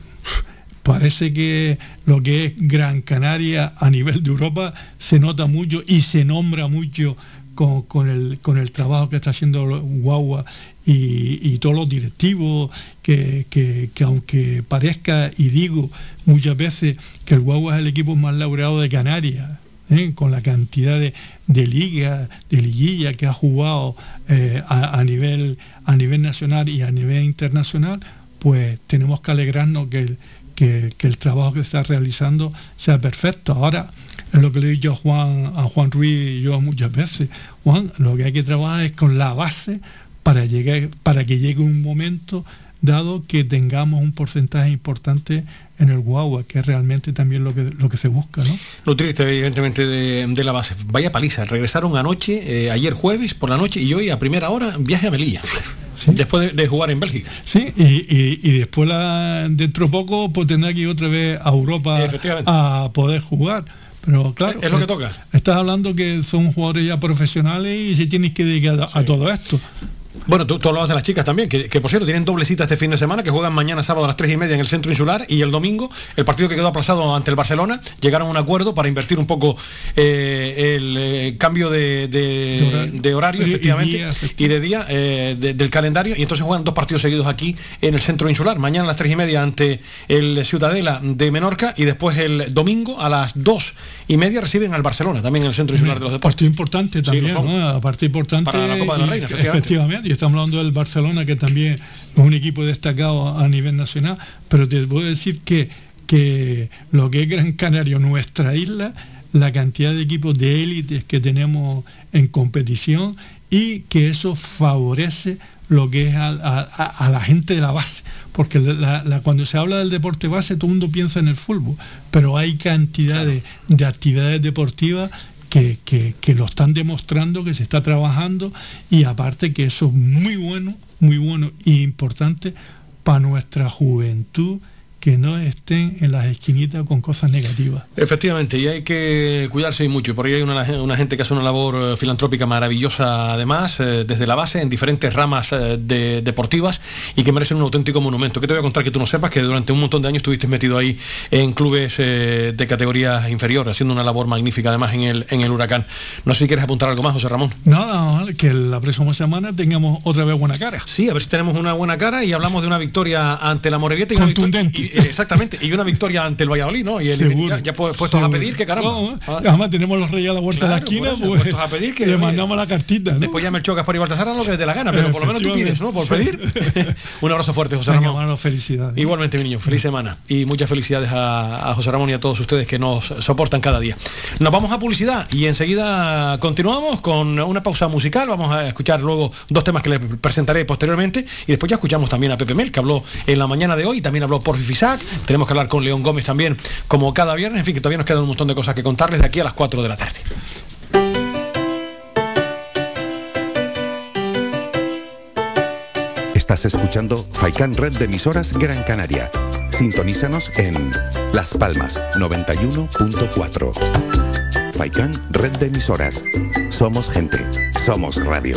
parece que lo que es Gran Canaria a nivel de Europa se nota mucho y se nombra mucho con, el, con el trabajo que está haciendo Guagua y, todos los directivos, que, aunque parezca y digo muchas veces que el Guagua es el equipo más laureado de Canarias, ¿eh? con la cantidad de, de ligas, de liguilla que ha jugado eh, a, nivel, a nivel nacional y a nivel internacional, pues tenemos que alegrarnos que el, que, el trabajo que está realizando sea perfecto. Ahora, es lo que le he dicho a Juan, a Juan Ruiz y yo muchas veces, Juan, lo que hay que trabajar es con la base para, llegar, para que llegue un momento dado que tengamos un porcentaje importante en el guagua, que es realmente también lo que, lo que se busca. ¿no? Lo triste, evidentemente, de, la base. Vaya paliza, regresaron anoche, eh, ayer jueves por la noche y hoy a primera hora viaje a Melilla. Después de, jugar en Bélgica. Sí, y, después la, dentro de poco pues tendrá que ir otra vez a Europa a poder jugar. Pero claro, es lo que toca. Estás hablando que son jugadores ya profesionales y se tienes que dedicar a todo esto. Bueno, tú, tú, hablabas de las chicas también, que, por cierto tienen doble cita este fin de semana, que juegan mañana sábado a las 3 y media en el centro insular y el domingo, el partido que quedó aplazado ante el Barcelona, llegaron a un acuerdo para invertir un poco eh, el eh, cambio de, horario, efectivamente, y, de día eh, del calendario, y entonces juegan dos partidos seguidos aquí en el centro insular. Mañana a las 3 y media ante el Ciudadela de Menorca y después el domingo a las 2 y media reciben al Barcelona, también en el centro insular de los deportes. Partido importante también, Partido importante. Para la Copa de la Reina, efectivamente y estamos hablando del Barcelona, que también es un equipo destacado a nivel nacional, pero te puedo decir que, que lo que es Gran Canaria, nuestra isla, la cantidad de equipos de élites que tenemos en competición y que eso favorece lo que es a, la gente de la base. Porque cuando se habla del deporte base, todo el mundo piensa en el fútbol, pero hay cantidad de, de actividades deportivas que, que, lo están demostrando, que se está trabajando y aparte que eso es muy bueno, muy bueno e importante para nuestra juventud que no estén en las esquinitas con cosas negativas. Efectivamente, y hay que cuidarse mucho. Por ahí hay una, gente que hace una labor eh, filantrópica maravillosa, además, eh, desde la base, en diferentes ramas eh, de, deportivas, y que merecen un auténtico monumento. ¿Qué te voy a contar que tú no sepas? Que durante un montón de años estuviste metido ahí en clubes de categoría inferior, haciendo una labor magnífica, además, en el, en el Huracán. No sé si quieres apuntar algo más, José Ramón. Nada, que la próxima semana tengamos otra vez buena cara. Sí, a ver si tenemos una buena cara y hablamos de una victoria ante la Morevieta y Contundente. Eh, exactamente, y una victoria ante el Valladolid, ¿no? Y el, ya, puestos a pedir, que caramba. Ah. además tenemos los reyes a la vuelta de la esquina, pues, a pedir que le mandamos la cartita. Después ya me chocas por Baltasar a lo que te la gana, pero por lo menos tú pides, ¿no? Por pedir. Un abrazo fuerte, José Ramón. felicidades. Igualmente, mi niño, feliz semana. Y muchas felicidades a, José Ramón y a todos ustedes que nos soportan cada día. Nos vamos a publicidad y enseguida continuamos con una pausa musical. Vamos a escuchar luego dos temas que les presentaré posteriormente y después ya escuchamos también a Pepe Mel, que habló en la mañana de hoy, también habló por Tenemos que hablar con León Gómez también, como cada viernes. En fin, que todavía nos quedan un montón de cosas que contarles de aquí a las 4 de la tarde. Estás escuchando Faikan Red de emisoras Gran Canaria. Sintonízanos en Las Palmas 91.4. Faikan Red de emisoras. Somos gente. Somos radio.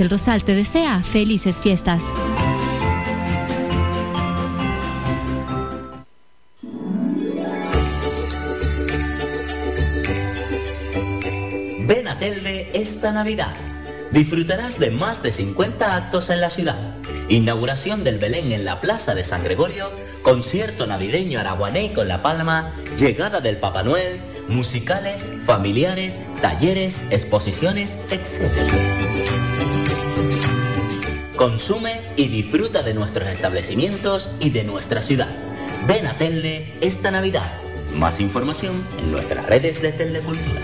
el Rosal te desea felices fiestas. Ven a Telde esta Navidad. Disfrutarás de más de 50 actos en la ciudad. Inauguración del Belén en la Plaza de San Gregorio, concierto navideño araguané con La Palma, llegada del Papá Noel, musicales, familiares, talleres, exposiciones, etc. Consume y disfruta de nuestros establecimientos y de nuestra ciudad. Ven a Telde esta Navidad. Más información en nuestras redes de Telde Cultura.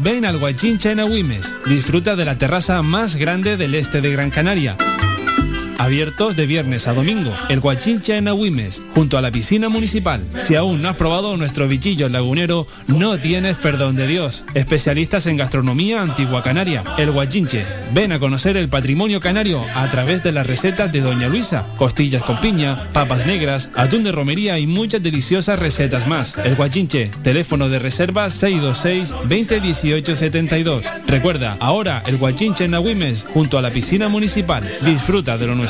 Ven al Guachincha en Agüimes. Disfruta de la terraza más grande del este de Gran Canaria Abiertos de viernes a domingo. El Guachincha en Agüimes, junto a la piscina municipal. Si aún no has probado nuestro bichillo lagunero, no tienes perdón de Dios. Especialistas en gastronomía antigua canaria. El Guachinche. Ven a conocer el patrimonio canario a través de las recetas de Doña Luisa. Costillas con piña, papas negras, atún de romería y muchas deliciosas recetas más. El Guachinche. Teléfono de reserva 626 2018 72. Recuerda, ahora el Guachinche en Agüimes, junto a la piscina municipal. Disfruta de lo nuestro.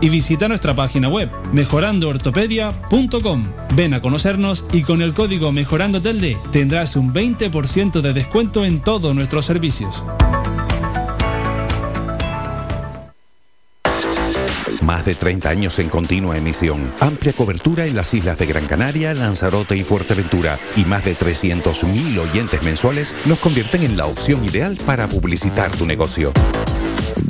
y visita nuestra página web mejorandoortopedia.com. Ven a conocernos y con el código Mejorando Telde tendrás un 20% de descuento en todos nuestros servicios. Más de 30 años en continua emisión, amplia cobertura en las islas de Gran Canaria, Lanzarote y Fuerteventura y más de 300.000 oyentes mensuales nos convierten en la opción ideal para publicitar tu negocio.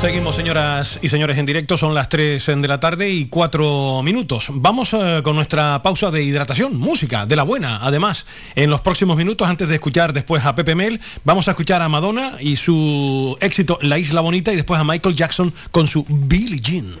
Seguimos, señoras y señores, en directo. Son las 3 de la tarde y 4 minutos. Vamos eh, con nuestra pausa de hidratación, música de la buena. Además, en los próximos minutos, antes de escuchar después a Pepe Mel, vamos a escuchar a Madonna y su éxito La Isla Bonita y después a Michael Jackson con su Billie Jean.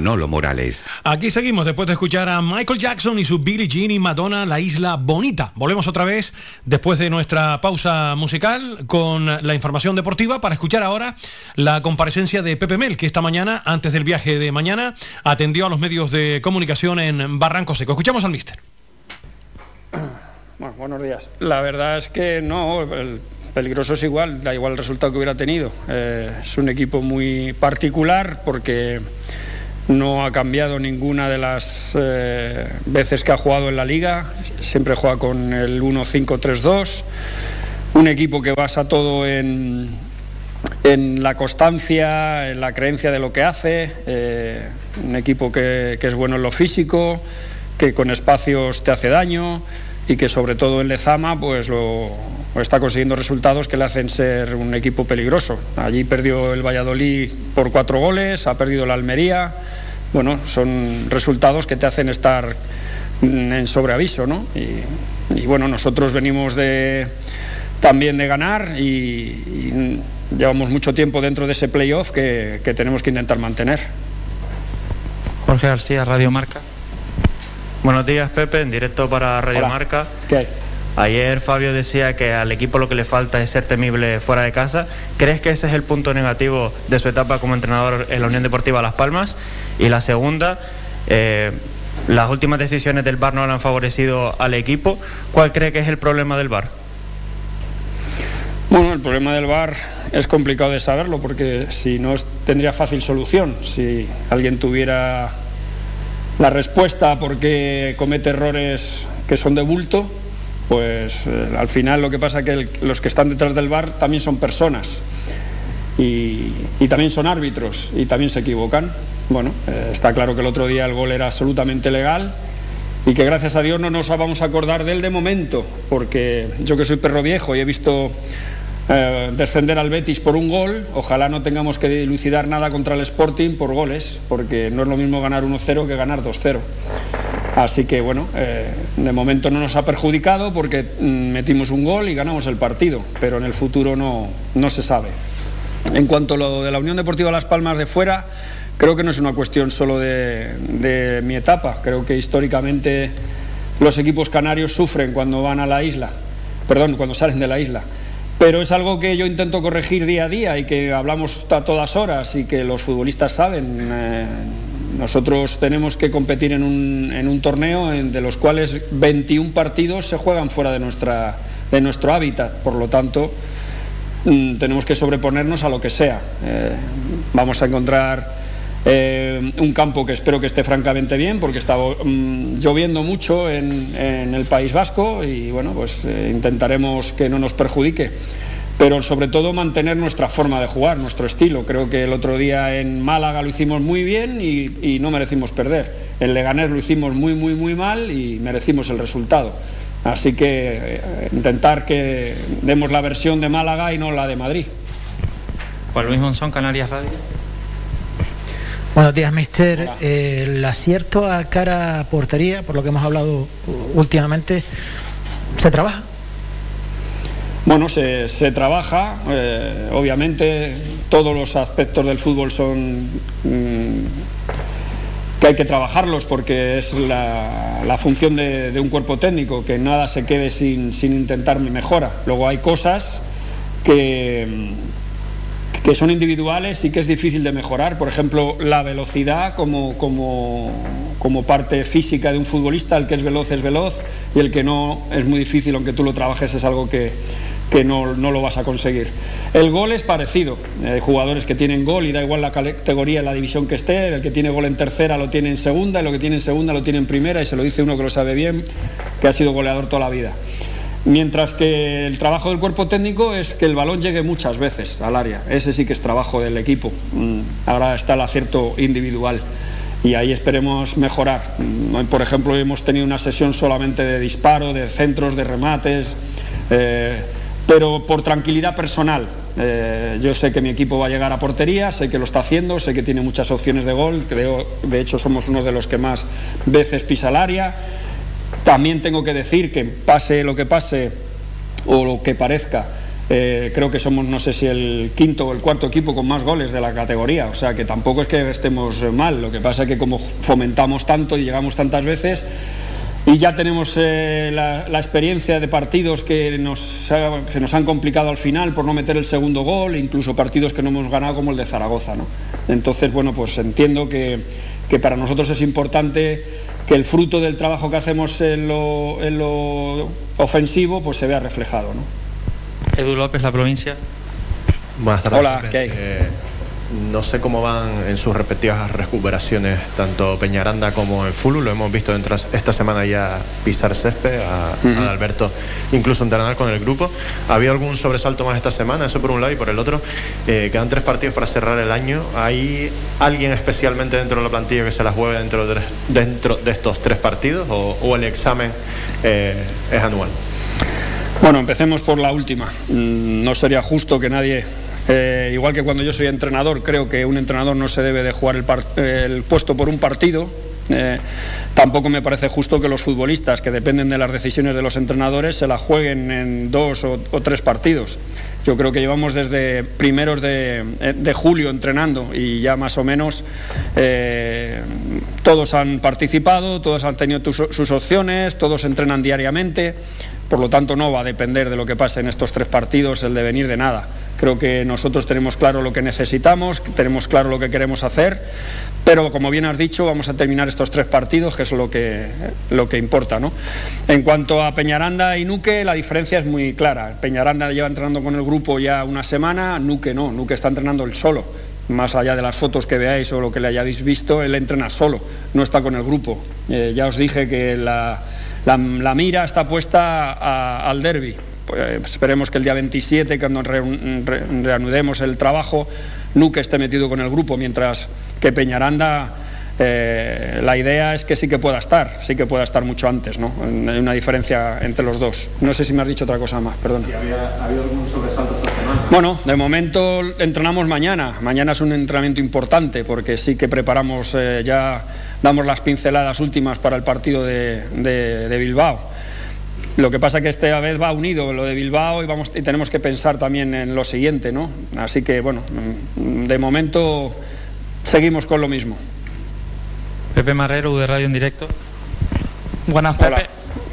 Manolo Morales. Aquí seguimos después de escuchar a Michael Jackson y su Billie Jean y Madonna, La Isla Bonita. Volvemos otra vez después de nuestra pausa musical con la información deportiva para escuchar ahora la comparecencia de Pepe Mel, que esta mañana, antes del viaje de mañana, atendió a los medios de comunicación en Barranco Seco. Escuchamos al mister. Bueno, buenos días. La verdad es que no, el peligroso es igual, da igual el resultado que hubiera tenido. Eh, es un equipo muy particular porque no ha cambiado ninguna de las eh, veces que ha jugado en la liga, siempre juega con el 1-5-3-2, un equipo que basa todo en, en, la constancia, en la creencia de lo que hace, eh, un equipo que, que es bueno en lo físico, que con espacios te hace daño y que sobre todo en Lezama pues lo, está consiguiendo resultados que le hacen ser un equipo peligroso. Allí perdió el Valladolid por cuatro goles, ha perdido la Almería. Bueno, son resultados que te hacen estar en sobreaviso, ¿no? Y, bueno, nosotros venimos de, también de ganar y, llevamos mucho tiempo dentro de ese playoff que, que tenemos que intentar mantener. Jorge García, Radio Marca. Buenos días, Pepe, en directo para Radio Marca. ¿Qué Ayer Fabio decía que al equipo lo que le falta es ser temible fuera de casa. ¿Crees que ese es el punto negativo de su etapa como entrenador en la Unión Deportiva Las Palmas? Y la segunda, eh, las últimas decisiones del VAR no le han favorecido al equipo. ¿Cuál cree que es el problema del VAR? Bueno, el problema del VAR es complicado de saberlo porque si no tendría fácil solución. Si alguien tuviera la respuesta porque comete errores que son de bulto, pues eh, al final lo que pasa es que los que están detrás del bar también son personas y, también son árbitros y también se equivocan. Bueno, eh, está claro que el otro día el gol era absolutamente legal y que gracias a Dios no nos vamos a acordar de él de momento, porque yo que soy perro viejo y he visto eh, descender al Betis por un gol. Ojalá no tengamos que dilucidar nada contra el Sporting por goles, porque no es lo mismo ganar 1-0 que ganar 2-0. Así que bueno, eh, de momento no nos ha perjudicado porque mm, metimos un gol y ganamos el partido, pero en el futuro no, no se sabe. En cuanto a lo de la Unión Deportiva Las Palmas de fuera, creo que no es una cuestión solo de, mi etapa, creo que históricamente los equipos canarios sufren cuando van a la isla, perdón, cuando salen de la isla pero es algo que yo intento corregir día a día y que hablamos a todas horas y que los futbolistas saben. Eh, nosotros tenemos que competir en un, torneo de los cuales 21 partidos se juegan fuera de, nuestro hábitat, por lo tanto mm, tenemos que sobreponernos a lo que sea. Eh, vamos a encontrar eh, un campo que espero que esté francamente bien porque está mm, lloviendo mucho en, el País Vasco y bueno, pues eh, intentaremos que no nos perjudique. Pero sobre todo mantener nuestra forma de jugar, nuestro estilo. Creo que el otro día en Málaga lo hicimos muy bien y, no merecimos perder. En Leganés lo hicimos muy, muy, muy mal y merecimos el resultado. Así que eh, intentar que demos la versión de Málaga y no la de Madrid. Juan Luis Monzón, Canarias Radio. Buenos días, mister. Eh, el acierto a cara portería, por lo que hemos hablado últimamente, ¿se trabaja? Bueno, se, trabaja. Eh, obviamente todos los aspectos del fútbol son mm, que hay que trabajarlos porque es la, función de, un cuerpo técnico, que nada se quede sin, sin intentar mejora. Luego hay cosas que que son individuales y que es difícil de mejorar. Por ejemplo, la velocidad como, como, como, parte física de un futbolista, el que es veloz es veloz y el que no es muy difícil, aunque tú lo trabajes, es algo que, que no, no, lo vas a conseguir. El gol es parecido. Hay jugadores que tienen gol y da igual la categoría, la división que esté. El que tiene gol en tercera lo tiene en segunda y lo que tiene en segunda lo tiene en primera y se lo dice uno que lo sabe bien, que ha sido goleador toda la vida. Mientras que el trabajo del cuerpo técnico es que el balón llegue muchas veces al área. Ese sí que es trabajo del equipo. Mm, ahora está el acierto individual y ahí esperemos mejorar. Mm, por ejemplo, hemos tenido una sesión solamente de disparo, de centros, de remates, eh, pero por tranquilidad personal. Eh, yo sé que mi equipo va a llegar a portería, sé que lo está haciendo, sé que tiene muchas opciones de gol, creo, de hecho somos uno de los que más veces pisa el área también tengo que decir que pase lo que pase o lo que parezca, eh, creo que somos, no sé si el quinto o el cuarto equipo con más goles de la categoría, o sea que tampoco es que estemos mal, lo que pasa es que como fomentamos tanto y llegamos tantas veces, y ya tenemos eh, la, experiencia de partidos que nos, se nos han complicado al final por no meter el segundo gol, incluso partidos que no hemos ganado como el de Zaragoza. ¿no? Entonces, bueno, pues entiendo que, para nosotros es importante que el fruto del trabajo que hacemos en lo, ofensivo pues se vea reflejado. ¿no? Edu López, la provincia. Buenas tardes. Hola, ¿qué hay? Eh, no sé cómo van en sus respectivas recuperaciones, tanto Peñaranda como en Fulu. Lo hemos visto esta semana ya pisar césped, a, Alberto incluso entrenar con el grupo. ¿Ha habido algún sobresalto más esta semana? Eso por un lado y por el otro. Eh, quedan tres partidos para cerrar el año. ¿Hay alguien especialmente dentro de la plantilla que se la juegue dentro de, dentro de estos tres partidos o, el examen eh, es anual? Bueno, empecemos por la última. Mm, no sería justo que nadie eh, igual que cuando yo soy entrenador, creo que un entrenador no se debe de jugar el, puesto por un partido. Eh, tampoco me parece justo que los futbolistas, que dependen de las decisiones de los entrenadores, se la jueguen en dos o, tres partidos. Yo creo que llevamos desde primeros de, eh, julio entrenando y ya más o menos todos han participado, todos han tenido sus opciones, todos entrenan diariamente. Por lo tanto, no va a depender de lo que pase en estos tres partidos el devenir de nada. Creo que nosotros tenemos claro lo que necesitamos, tenemos claro lo que queremos hacer, pero como bien has dicho, vamos a terminar estos tres partidos, que es lo que, lo que importa. ¿no? En cuanto a Peñaranda y Nuque, la diferencia es muy clara. Peñaranda lleva entrenando con el grupo ya una semana, Nuque no, Nuque está entrenando él solo más allá de las fotos que veáis o lo que le hayáis visto, él entrena solo, no está con el grupo. Eh, ya os dije que la, la, mira está puesta al derby. Pues esperemos que el día 27, cuando reanudemos el trabajo, Nuque esté metido con el grupo, mientras que Peñaranda, eh, la idea es que sí que pueda estar, sí que pueda estar mucho antes, ¿no? Hay una diferencia entre los dos. No sé si me has dicho otra cosa más, perdón. ¿Ha habido algún sobresalto esta semana? Bueno, de momento entrenamos mañana. Mañana es un entrenamiento importante porque sí que preparamos eh, ya damos las pinceladas últimas para el partido de, Bilbao. Lo que pasa es que esta vez va unido lo de Bilbao y, vamos, y tenemos que pensar también en lo siguiente, ¿no? Así que, bueno, de momento seguimos con lo mismo. Pepe Marrero, de Radio en Directo. Buenas, Pepe.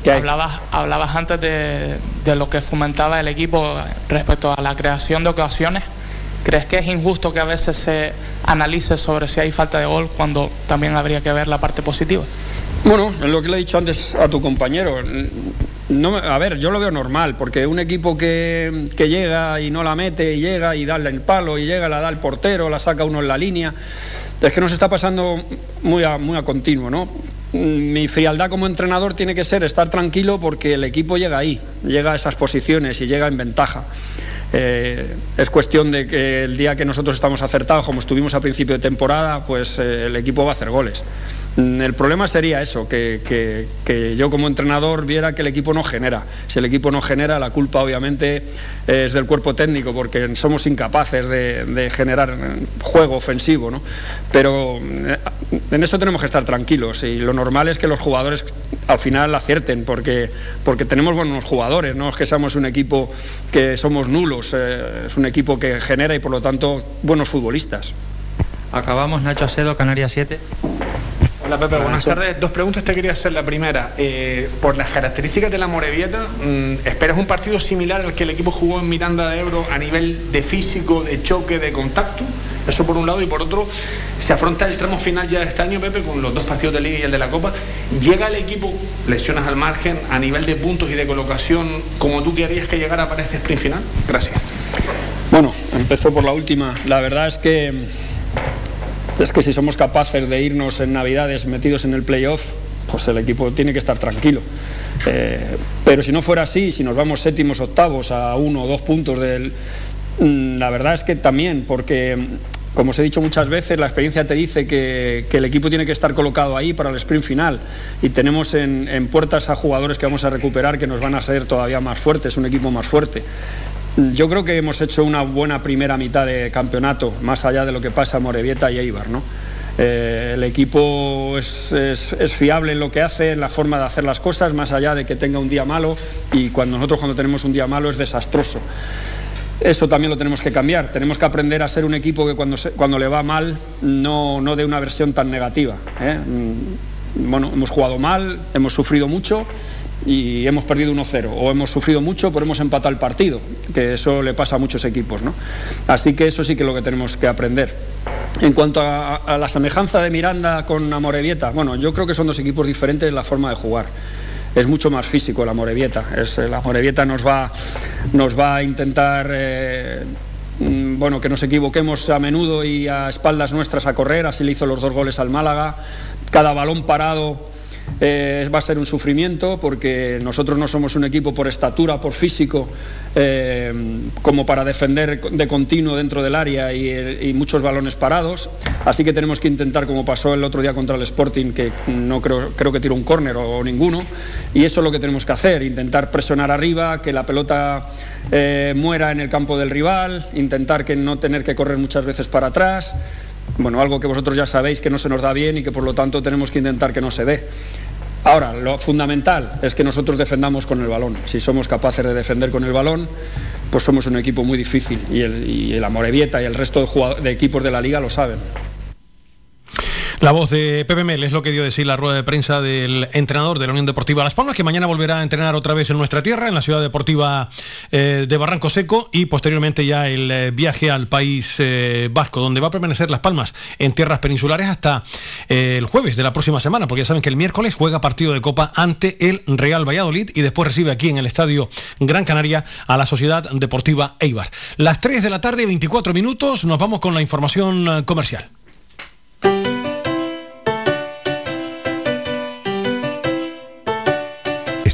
Hablabas, hablabas antes de, de lo que fomentaba el equipo respecto a la creación de ocasiones. ¿Crees que es injusto que a veces se analice sobre si hay falta de gol cuando también habría que ver la parte positiva? Bueno, es lo que le he dicho antes a tu compañero. No, a ver, yo lo veo normal, porque un equipo que, llega y no la mete, y llega y da el palo, y llega, la da el portero, la saca uno en la línea, es que nos está pasando muy a, muy a continuo, ¿no? Mi frialdad como entrenador tiene que ser estar tranquilo porque el equipo llega ahí, llega a esas posiciones y llega en ventaja. Eh, es cuestión de que el día que nosotros estamos acertados, como estuvimos a principio de temporada, pues eh, el equipo va a hacer goles. Mm, el problema sería eso, que, yo como entrenador viera que el equipo no genera. Si el equipo no genera, la culpa obviamente es del cuerpo técnico, porque somos incapaces de, generar juego ofensivo. ¿no? Pero eh, en eso tenemos que estar tranquilos y lo normal es que los jugadores al final acierten, porque, porque tenemos buenos jugadores, no es que seamos un equipo que somos nulos, eh, es un equipo que genera y por lo tanto buenos futbolistas. Acabamos, Nacho Acedo, Canarias 7. Hola Pepe, buenas tardes. Dos preguntas te quería hacer. La primera, eh, por las características de la Morevieta, mm, ¿esperas un partido similar al que el equipo jugó en Miranda de Ebro a nivel de físico, de choque, de contacto? Eso por un lado. Y por otro, se afronta el tramo final ya de este año, Pepe, con los dos partidos de Liga y el de la Copa. ¿Llega el equipo, lesionas al margen, a nivel de puntos y de colocación, como tú querías que llegara para este sprint final? Gracias. Bueno, empezó por la última. La verdad es que es que si somos capaces de irnos en Navidades metidos en el playoff, pues el equipo tiene que estar tranquilo. Eh, pero si no fuera así, si nos vamos séptimos, octavos a uno o dos puntos del... Mm, la verdad es que también, porque como os he dicho muchas veces, la experiencia te dice que, el equipo tiene que estar colocado ahí para el sprint final y tenemos en, en, puertas a jugadores que vamos a recuperar que nos van a ser todavía más fuertes, un equipo más fuerte. Yo creo que hemos hecho una buena primera mitad de campeonato, más allá de lo que pasa a Morevieta y Eibar. ¿no? Eh, el equipo es, fiable en lo que hace, en la forma de hacer las cosas, más allá de que tenga un día malo y cuando nosotros cuando tenemos un día malo es desastroso. eso también lo tenemos que cambiar. Tenemos que aprender a ser un equipo que cuando, cuando le va mal no, no dé una versión tan negativa. ¿eh? Mm, bueno, hemos jugado mal, hemos sufrido mucho y hemos perdido 1-0 o hemos sufrido mucho pero hemos empatado el partido, que eso le pasa a muchos equipos. ¿no? Así que eso sí que es lo que tenemos que aprender. En cuanto a, la semejanza de Miranda con Amorebieta, bueno, yo creo que son dos equipos diferentes en la forma de jugar es mucho más físico la Morevieta. Es, la Morevieta nos va, nos va a intentar eh, mm, bueno, que nos equivoquemos a menudo y a espaldas nuestras a correr, así le hizo los dos goles al Málaga. Cada balón parado eh, va a ser un sufrimiento porque nosotros no somos un equipo por estatura, por físico, eh, como para defender de continuo dentro del área y, muchos balones parados. Así que tenemos que intentar, como pasó el otro día contra el Sporting, que no creo, creo que tiró un córner o, ninguno, y eso es lo que tenemos que hacer, intentar presionar arriba, que la pelota eh, muera en el campo del rival, intentar que no tener que correr muchas veces para atrás bueno, algo que vosotros ya sabéis que no se nos da bien y que por lo tanto tenemos que intentar que no se dé. Ahora, lo fundamental es que nosotros defendamos con el balón. Si somos capaces de defender con el balón, pues somos un equipo muy difícil y el, y Amorebieta y el resto de equipos de la liga lo saben. La voz de Pepe es lo que dio decir la rueda de prensa del entrenador de la Unión Deportiva Las Palmas, que mañana volverá a entrenar otra vez en nuestra tierra, en la ciudad deportiva eh, de Barranco Seco, y posteriormente ya el eh, viaje al país eh, vasco, donde va a permanecer Las Palmas en tierras peninsulares hasta el jueves de la próxima semana, porque ya saben que el miércoles juega partido de Copa ante el Real Valladolid y después recibe aquí en el Estadio Gran Canaria a la Sociedad Deportiva Eibar. Las 3 de la tarde, 24 minutos, nos vamos con la información comercial.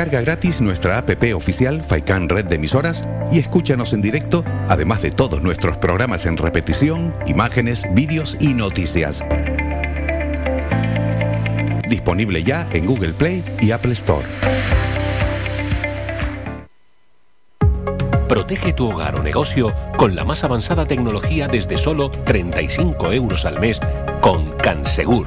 Descarga gratis nuestra app oficial Faikan Red de Emisoras y escúchanos en directo, además de todos nuestros programas en repetición, imágenes, vídeos y noticias. Disponible ya en Google Play y Apple Store. Protege tu hogar o negocio con la más avanzada tecnología desde solo 35 euros al mes con Cansegur.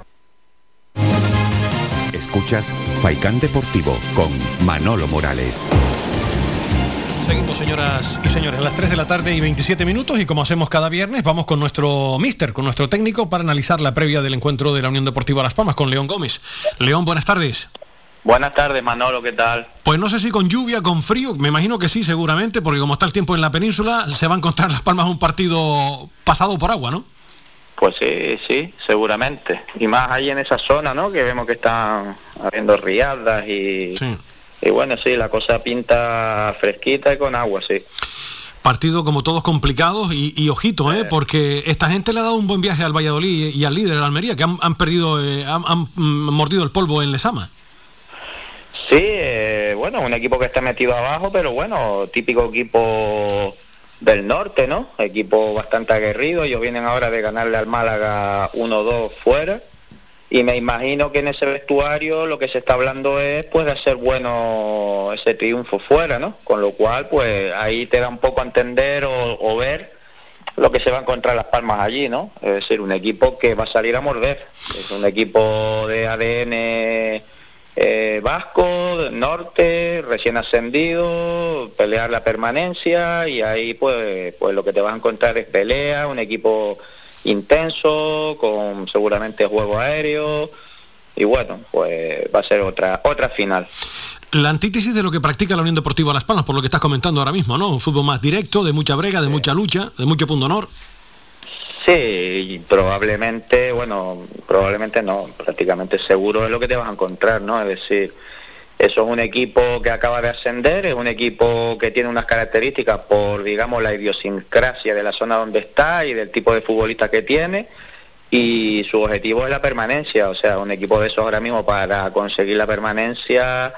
Escuchas Faikán Deportivo con Manolo Morales. Seguimos, señoras y señores, a las 3 de la tarde y 27 minutos y como hacemos cada viernes, vamos con nuestro mister, con nuestro técnico para analizar la previa del encuentro de la Unión Deportiva Las Palmas con León Gómez. León, buenas tardes. Buenas tardes, Manolo, ¿qué tal? Pues no sé si con lluvia, con frío, me imagino que sí, seguramente, porque como está el tiempo en la península, se va a encontrar Las Palmas un partido pasado por agua, ¿no? Pues sí, sí, seguramente. Y más ahí en esa zona, ¿no? Que vemos que están habiendo riadas y, y bueno, sí, la cosa pinta fresquita y con agua, sí. Partido como todos complicados y, ojito, ¿eh? porque esta gente le ha dado un buen viaje al Valladolid y al líder, de Almería, que han, perdido, eh, han, mordido el polvo en Lesama. Sí, eh, bueno, un equipo que está metido abajo, pero bueno, típico equipo del norte, ¿no? Equipo bastante aguerrido, ellos vienen ahora de ganarle al Málaga 1-2 fuera y me imagino que en ese vestuario lo que se está hablando es pues de hacer bueno ese triunfo fuera, ¿no? Con lo cual pues ahí te da un poco a entender o, ver lo que se va a encontrar Las Palmas allí, ¿no? Es decir, un equipo que va a salir a morder, es un equipo de ADN eh, vasco, norte, recién ascendido, pelear la permanencia y ahí pues, pues lo que te vas a encontrar es pelea, un equipo intenso, con seguramente juego aéreo y bueno, pues va a ser otra, otra final. La antítesis de lo que practica la Unión Deportiva Las Palmas, por lo que estás comentando ahora mismo, ¿no? Un fútbol más directo, de mucha brega, de mucha lucha, de mucho punto honor. Sí, probablemente, bueno, probablemente no, prácticamente seguro es lo que te vas a encontrar, ¿no? Es decir, eso es un equipo que acaba de ascender, es un equipo que tiene unas características por, digamos, la idiosincrasia de la zona donde está y del tipo de futbolista que tiene, y su objetivo es la permanencia, o sea, un equipo de esos ahora mismo para conseguir la permanencia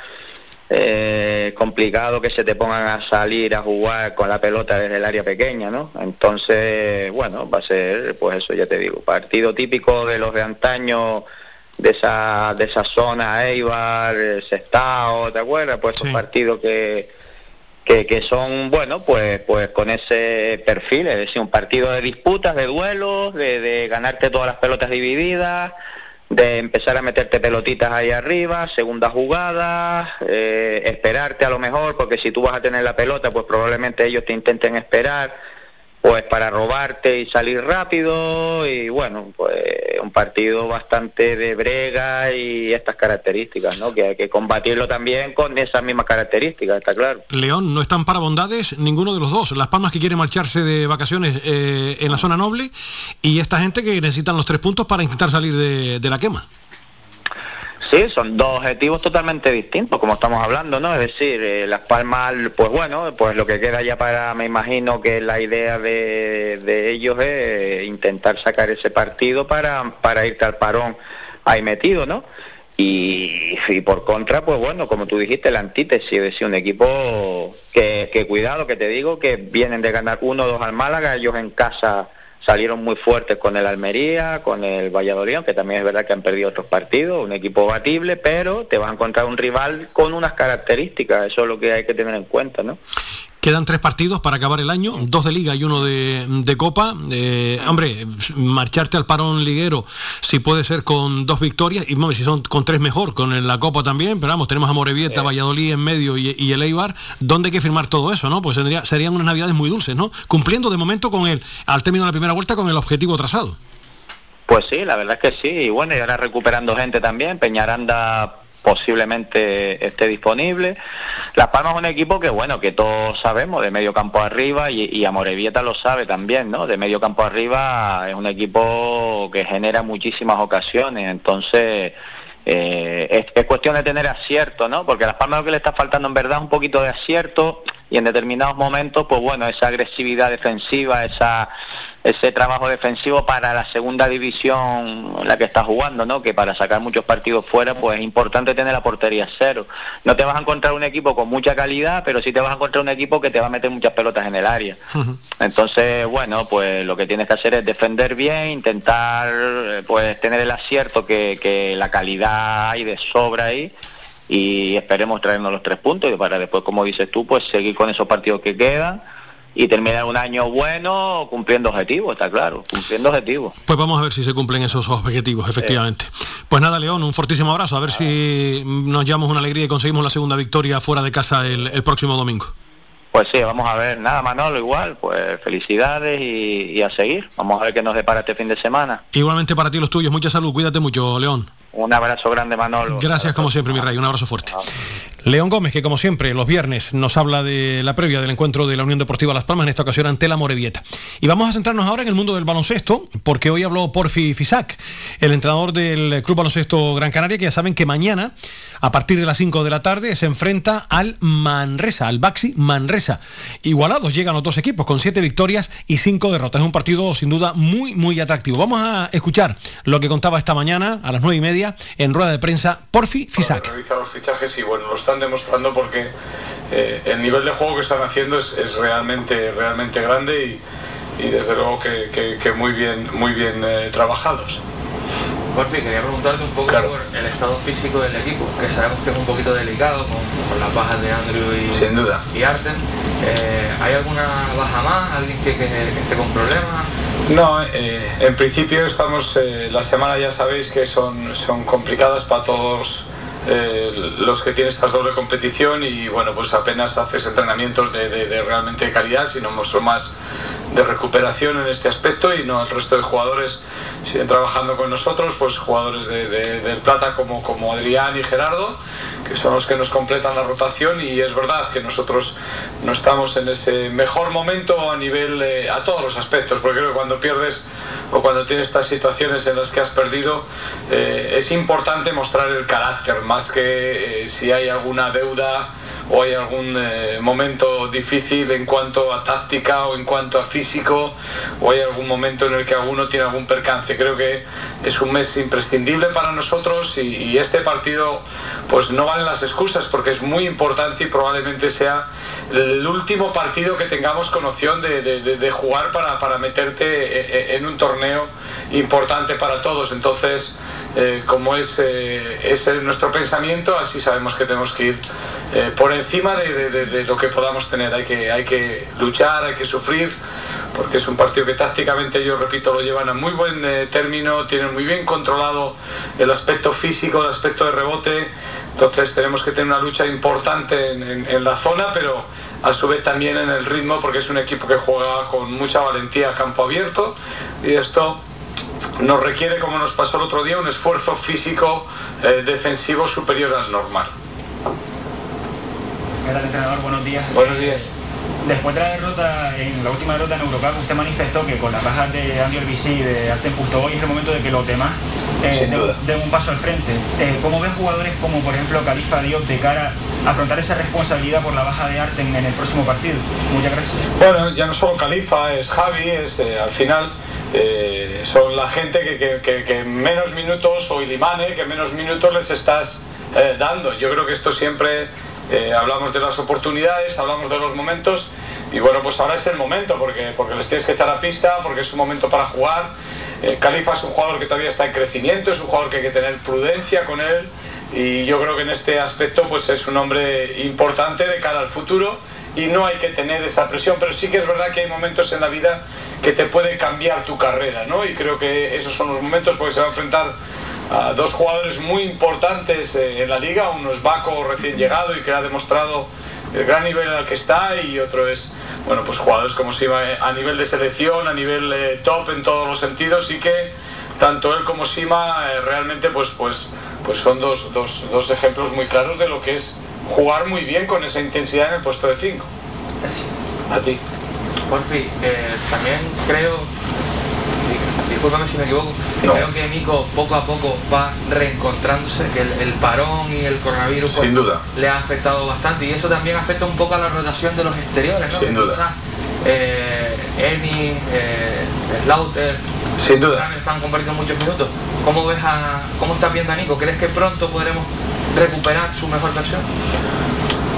eh, complicado que se te pongan a salir a jugar con la pelota desde el área pequeña, ¿no? Entonces, bueno, va a ser, pues eso ya te digo, partido típico de los de antaño, de esa, de esa zona, Eibar, Sestao, ¿te acuerdas? Pues esos partidos que, que, que, son, bueno, pues, pues con ese perfil, es decir, un partido de disputas, de duelos, de, de ganarte todas las pelotas divididas, de empezar a meterte pelotitas ahí arriba, segunda jugada, eh, esperarte a lo mejor, porque si tú vas a tener la pelota, pues probablemente ellos te intenten esperar pues para robarte y salir rápido y bueno, pues un partido bastante de brega y estas características, ¿no? Que hay que combatirlo también con esas mismas características, está claro. León, no están para bondades ninguno de los dos. Las Palmas que quieren marcharse de vacaciones eh, en la zona noble y esta gente que necesitan los tres puntos para intentar salir de la quema. Sí, son dos objetivos totalmente distintos, como estamos hablando, ¿no? Es decir, eh, Las Palmas, pues bueno, pues lo que queda ya para, me imagino que la idea de, ellos es intentar sacar ese partido para, para irte al parón ahí metido, ¿no? Y, por contra, pues bueno, como tú dijiste, la antítesis, es decir, un equipo que, que cuidado, que te digo, que vienen de ganar uno o dos al Málaga, ellos en casa salieron muy fuertes con el Almería, con el Valladolid, que también es verdad que han perdido otros partidos, un equipo batible, pero te vas a encontrar un rival con unas características, eso es lo que hay que tener en cuenta, ¿no? Quedan tres partidos para acabar el año, dos de liga y uno de, copa. Eh, hombre, marcharte al parón liguero, si puede ser con dos victorias, y si son con tres mejor, con la copa también, pero vamos, tenemos a Morevieta, Valladolid en medio y, el Eibar, ¿dónde hay que firmar todo eso, no? Pues serían unas navidades muy dulces, ¿no? Cumpliendo de momento con el, al término de la primera vuelta, con el objetivo trazado. Pues sí, la verdad es que sí, y bueno, y ahora recuperando gente también, Peñaranda posiblemente esté disponible. Las Palmas es un equipo que, bueno, que todos sabemos, de medio campo arriba, y, y Amorebieta lo sabe también, ¿no? De medio campo arriba es un equipo que genera muchísimas ocasiones, entonces... Eh, es, cuestión de tener acierto, ¿no? Porque a Las Palmas lo que le está faltando en verdad es un poquito de acierto y en determinados momentos, pues bueno, esa agresividad defensiva, esa ese trabajo defensivo para la segunda división en la que está jugando, ¿no? Que para sacar muchos partidos fuera, pues es importante tener la portería cero. No te vas a encontrar un equipo con mucha calidad, pero sí te vas a encontrar un equipo que te va a meter muchas pelotas en el área. Entonces, bueno, pues lo que tienes que hacer es defender bien, intentar pues tener el acierto que, que la calidad hay de sobra ahí y esperemos traernos los tres puntos y para después, como dices tú, pues seguir con esos partidos que quedan y terminar un año bueno cumpliendo objetivos, está claro, cumpliendo objetivos. Pues vamos a ver si se cumplen esos objetivos, efectivamente. Pues nada, León, un fortísimo abrazo, a ver si nos llevamos una alegría y conseguimos la segunda victoria fuera de casa el, próximo domingo. Pues sí, vamos a ver, nada Manolo, igual, pues felicidades y, y a seguir. Vamos a ver qué nos depara este fin de semana. Igualmente para ti los tuyos, mucha salud, cuídate mucho, León. Un abrazo grande, Manolo. Gracias, como siempre, mi rey. Un abrazo fuerte. León Gómez, que como siempre, los viernes nos habla de la previa del encuentro de la Unión Deportiva Las Palmas, en esta ocasión ante la Morevieta. Y vamos a centrarnos ahora en el mundo del baloncesto, porque hoy habló Porfi Fisac, el entrenador del Club Baloncesto Gran Canaria, que ya saben que mañana, a partir de las 5 de la tarde, se enfrenta al Manresa, al Baxi Manresa. Igualados llegan los dos equipos, con 7 victorias y 5 derrotas. Es un partido sin duda muy, muy atractivo. Vamos a escuchar lo que contaba esta mañana, a las 9 y media, en rueda de prensa, Porfi Fisac. los fichajes y bueno, los demostrando porque eh, el nivel de juego que están haciendo es, realmente, realmente grande y, desde luego que, muy bien, muy bien eh, trabajados. Porfi, quería preguntarte un poco por el estado físico del equipo, que sabemos que es un poquito delicado con, las bajas de Andrew y, Sin duda. y Arten. Eh, ¿Hay alguna baja más? ¿Alguien que, esté con problemas? No, en principio estamos, la semana ya sabéis que son, son complicadas para todos eh, los que tienen esta doble competición y bueno, pues apenas haces entrenamientos de, realmente calidad, sino más de recuperación en este aspecto y no el resto de jugadores siguen trabajando con nosotros, pues jugadores del Plata como, como Adrián y Gerardo, que son los que nos completan la rotación y es verdad que nosotros no estamos en ese mejor momento a nivel, eh, a todos los aspectos, porque creo que cuando pierdes o cuando tienes estas situaciones en las que has perdido, eh, es importante mostrar el carácter, más que eh, si hay alguna deuda o hay algún eh, momento difícil en cuanto a táctica o en cuanto a físico o hay algún momento en el que alguno tiene algún percance. Creo que es un mes imprescindible para nosotros y, este partido pues no valen las excusas porque es muy importante y probablemente sea el último partido que tengamos con opción de, jugar para, para meterte eh, eh, en un torneo importante para todos. Entonces, eh, como es, eh, nuestro pensamiento, así sabemos que tenemos que ir por encima de, lo que podamos tener. Hay que, hay que luchar, hay que sufrir, porque es un partido que tácticamente, yo repito, lo llevan a muy buen término, tienen muy bien controlado el aspecto físico, el aspecto de rebote. Entonces tenemos que tener una lucha importante en, la zona, pero a su vez también en el ritmo, porque es un equipo que juega con mucha valentía a campo abierto y esto nos requiere, como nos pasó el otro día, un esfuerzo físico eh, defensivo superior al normal. ¿Qué tal, entrenador? Buenos días. Buenos días. Después de la derrota, en la última derrota en Eurocup, usted manifestó que con las bajas de Andy Orbisi y de Arten hoy es el momento de que los demás eh, den, un paso al frente. Eh, ¿Cómo ven jugadores como, por ejemplo, Califa Diop de cara a afrontar esa responsabilidad por la baja de Arten en el próximo partido? Muchas gracias. Bueno, ya no solo Califa, es Javi, es al final eh, son la gente que, menos minutos, o Ilimane, que menos minutos les estás eh, dando. Yo creo que esto siempre eh, hablamos de las oportunidades, hablamos de los momentos, y bueno, pues ahora es el momento, porque, porque les tienes que echar a pista, porque es un momento para jugar. Califa es un jugador que todavía está en crecimiento, es un jugador que hay que tener prudencia con él, y yo creo que en este aspecto pues es un hombre importante de cara al futuro y no hay que tener esa presión, pero sí que es verdad que hay momentos en la vida que te puede cambiar tu carrera, ¿no? Y creo que esos son los momentos porque se va a enfrentar dos jugadores muy importantes eh, en la liga, uno es Baco recién llegado y que ha demostrado el gran nivel al que está y otro es, bueno, pues jugadores como Sima a nivel de selección, a nivel eh, top en todos los sentidos y que tanto él como Sima eh, realmente pues, pues, pues son dos, dos, dos ejemplos muy claros de lo que es jugar muy bien con esa intensidad en el puesto de 5. A ti. Eh, también creo, discúlpame si me equivoco, creo que Mico poco a poco va reencontrándose, que el, parón y el coronavirus Sin pues, duda. le ha afectado bastante y eso también afecta un poco a la rotación de los exteriores, ¿no? Sin duda. Eh, Eni, eh, Slaughter, Sin duda. están compartiendo muchos minutos. ¿Cómo ves a, cómo estás viendo a Nico? ¿Crees que pronto podremos recuperar su mejor versión?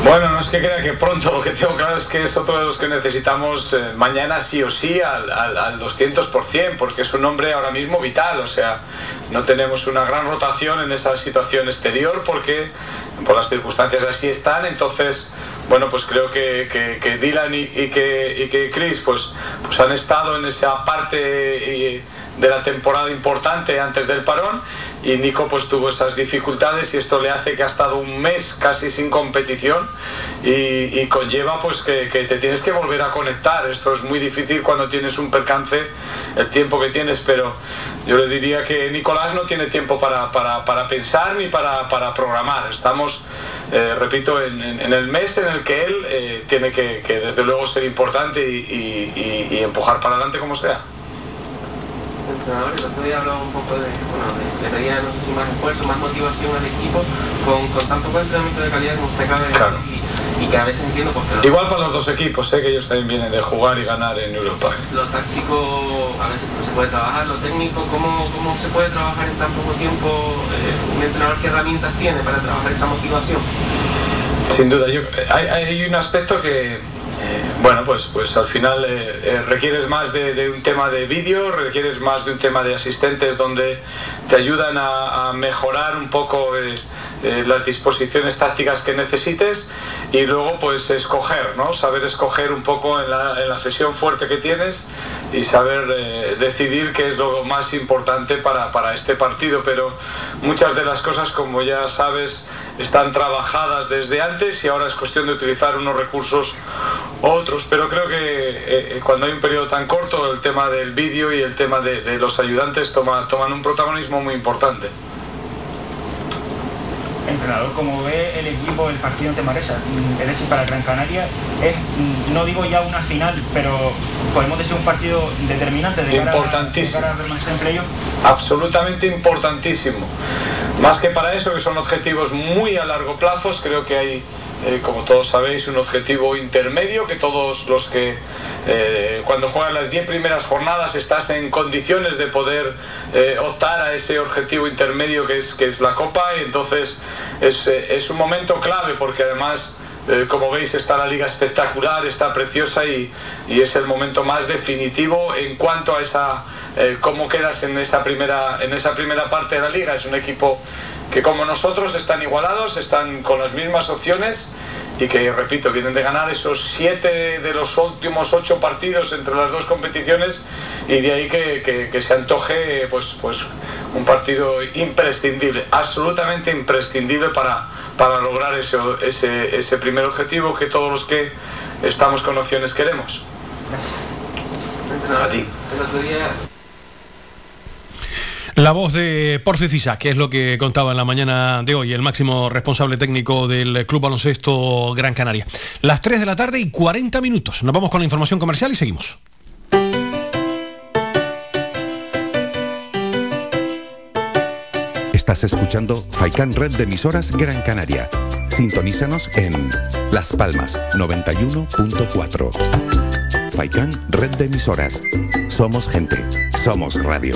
Bueno, no es que crea que pronto, lo que tengo claro es que es otro de los que necesitamos eh, mañana sí o sí al, al, 200%, porque es un hombre ahora mismo vital, o sea, no tenemos una gran rotación en esa situación exterior porque por las circunstancias así están, entonces, bueno, pues creo que, que, Dylan y, que, y que Chris pues, pues han estado en esa parte... Eh, de la temporada importante antes del parón y Nico pues tuvo esas dificultades y esto le hace que ha estado un mes casi sin competición y, conlleva pues que, te tienes que volver a conectar. Esto es muy difícil cuando tienes un percance, el tiempo que tienes, pero yo le diría que Nicolás no tiene tiempo para, pensar ni para, programar. Estamos, eh, repito, en, el mes en el que él eh, tiene que, desde luego ser importante y empujar para adelante como sea entrenador, el otro día hablaba un poco de, bueno, le pedía no sé si más esfuerzo, más motivación al equipo con, con tan poco entrenamiento de calidad como usted cabe y, que a veces entiendo porque igual para los dos equipos sé que ellos también vienen de jugar y ganar en Europa. Lo táctico a veces no se puede trabajar lo técnico cómo, cómo se puede trabajar en tan poco tiempo eh, un entrenador qué herramientas tiene para trabajar esa motivación sin duda yo, hay, hay un aspecto que bueno, pues, pues al final eh, eh, requieres más de, un tema de vídeo, requieres más de un tema de asistentes donde te ayudan a, mejorar un poco eh, las disposiciones tácticas que necesites y luego pues escoger, ¿no? Saber escoger un poco en la, sesión fuerte que tienes y saber decidir qué es lo más importante para, para este partido, pero muchas de las cosas como ya sabes están trabajadas desde antes y ahora es cuestión de utilizar unos recursos otros, pero creo que eh, cuando hay un periodo tan corto el tema del vídeo y el tema de, los ayudantes toma, toman un protagonismo muy importante. Entrenador, como ve el equipo el partido ante Maresa, el éxito para Gran Canaria es, no digo ya una final, pero podemos decir un partido determinante de importantísimo. cara, a, Absolutamente importantísimo. Más que para eso, que son objetivos muy a largo plazo, creo que hay, eh, como todos sabéis, un objetivo intermedio, que todos los que eh, cuando juegan las 10 primeras jornadas estás en condiciones de poder eh, optar a ese objetivo intermedio que es, que es la Copa, entonces es, es un momento clave porque además... como veis está la liga espectacular, está preciosa y, y, es el momento más definitivo en cuanto a esa eh, cómo quedas en esa, primera, en esa primera parte de la liga. Es un equipo que como nosotros están igualados, están con las mismas opciones y que, repito, vienen de ganar esos siete de los últimos ocho partidos entre las dos competiciones y de ahí que, se antoje pues, pues un partido imprescindible, absolutamente imprescindible para, para lograr ese, ese, ese primer objetivo que todos los que estamos con opciones queremos. A ti. La voz de Porfi Fisa, que es lo que contaba en la mañana de hoy, el máximo responsable técnico del Club Baloncesto Gran Canaria. Las 3 de la tarde y 40 minutos. Nos vamos con la información comercial y seguimos. Estás escuchando Faikan Red de emisoras Gran Canaria. Sintonízanos en Las Palmas 91.4. Faikan Red de emisoras. Somos gente. Somos radio.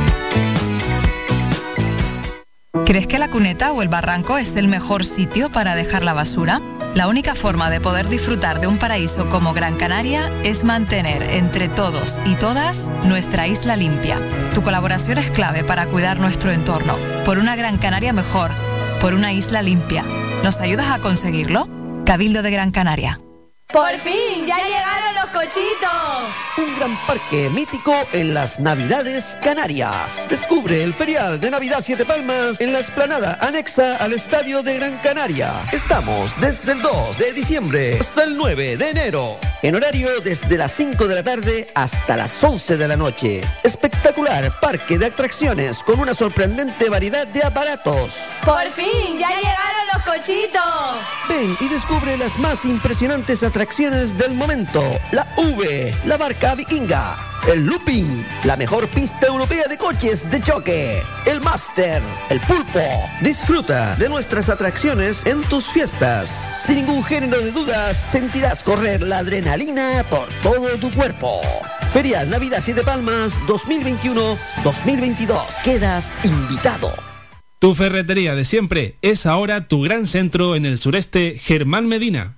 ¿Crees que la cuneta o el barranco es el mejor sitio para dejar la basura? La única forma de poder disfrutar de un paraíso como Gran Canaria es mantener entre todos y todas nuestra isla limpia. Tu colaboración es clave para cuidar nuestro entorno, por una Gran Canaria mejor, por una isla limpia. ¿Nos ayudas a conseguirlo? Cabildo de Gran Canaria. Por fin, ya llegaron los cochitos. Un gran parque mítico en las Navidades Canarias. Descubre el ferial de Navidad Siete Palmas en la esplanada anexa al Estadio de Gran Canaria. Estamos desde el 2 de diciembre hasta el 9 de enero. En horario desde las 5 de la tarde hasta las 11 de la noche. Espectacular parque de atracciones con una sorprendente variedad de aparatos. Por fin, ya llegaron los cochitos. Ven y descubre las más impresionantes atracciones del momento. La V, la barca vikinga, el looping, la mejor pista europea de coches de choque, el Master, el pulpo. Disfruta de nuestras atracciones en tus fiestas. Sin ningún género de dudas, sentirás correr la adrenalina por todo tu cuerpo. Feria Navidad Siete Palmas 2021-2022. Quedas invitado. Tu ferretería de siempre es ahora tu gran centro en el sureste Germán Medina.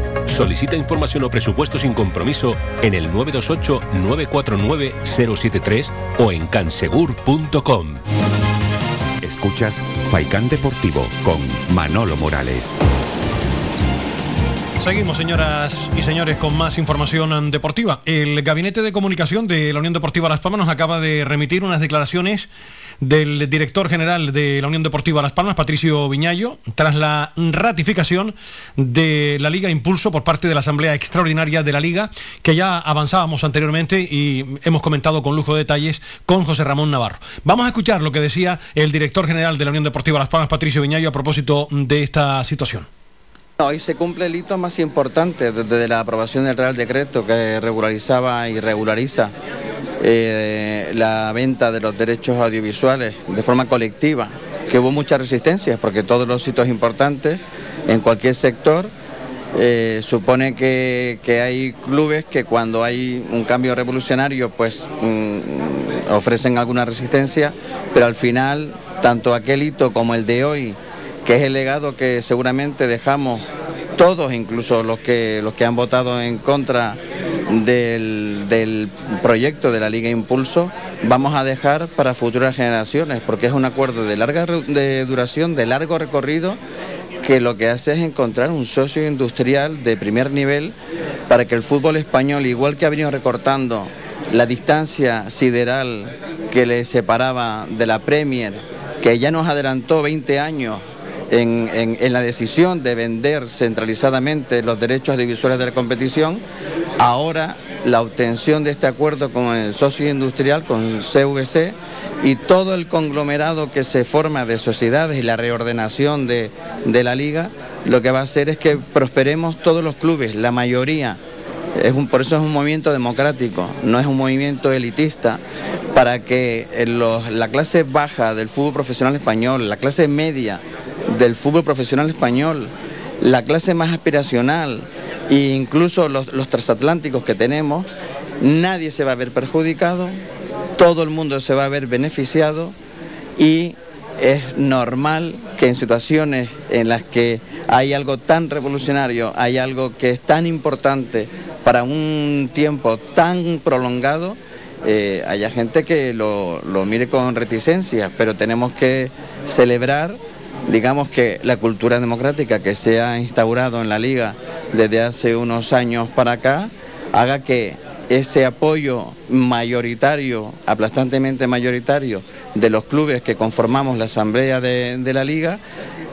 Solicita información o presupuesto sin compromiso en el 928-949-073 o en cansegur.com. Escuchas Faikán Deportivo con Manolo Morales. Seguimos, señoras y señores, con más información deportiva. El Gabinete de Comunicación de la Unión Deportiva Las Palmas nos acaba de remitir unas declaraciones del director general de la Unión Deportiva Las Palmas, Patricio Viñayo, tras la ratificación de la Liga Impulso por parte de la Asamblea Extraordinaria de la Liga, que ya avanzábamos anteriormente y hemos comentado con lujo de detalles con José Ramón Navarro. Vamos a escuchar lo que decía el director general de la Unión Deportiva Las Palmas, Patricio Viñayo, a propósito de esta situación. Hoy se cumple el hito más importante desde la aprobación del Real Decreto que regularizaba y regulariza eh, la venta de los derechos audiovisuales de forma colectiva, que hubo muchas resistencias porque todos los hitos importantes en cualquier sector eh, supone que, hay clubes que cuando hay un cambio revolucionario pues mm, ofrecen alguna resistencia, pero al final tanto aquel hito como el de hoy que es el legado que seguramente dejamos todos, incluso los que, los que han votado en contra del, proyecto de la Liga Impulso, vamos a dejar para futuras generaciones, porque es un acuerdo de larga de duración, de largo recorrido, que lo que hace es encontrar un socio industrial de primer nivel para que el fútbol español, igual que ha venido recortando la distancia sideral que le separaba de la Premier, que ya nos adelantó 20 años en, la decisión de vender centralizadamente los derechos audiovisuales de la competición, ahora la obtención de este acuerdo con el socio industrial, con CVC, y todo el conglomerado que se forma de sociedades y la reordenación de, de la liga, lo que va a hacer es que prosperemos todos los clubes, la mayoría. Es un, por eso es un movimiento democrático, no es un movimiento elitista, para que eh, la clase baja del fútbol profesional español, la clase media del fútbol profesional español, la clase más aspiracional e incluso los, transatlánticos que tenemos, nadie se va a ver perjudicado, todo el mundo se va a ver beneficiado y es normal que en situaciones en las que hay algo tan revolucionario, hay algo que es tan importante para un tiempo tan prolongado, eh, haya gente que lo mire con reticencia, pero tenemos que celebrar, digamos que la cultura democrática que se ha instaurado en la liga desde hace unos años para acá, haga que ese apoyo mayoritario, aplastantemente mayoritario, de los clubes que conformamos la asamblea de, la liga,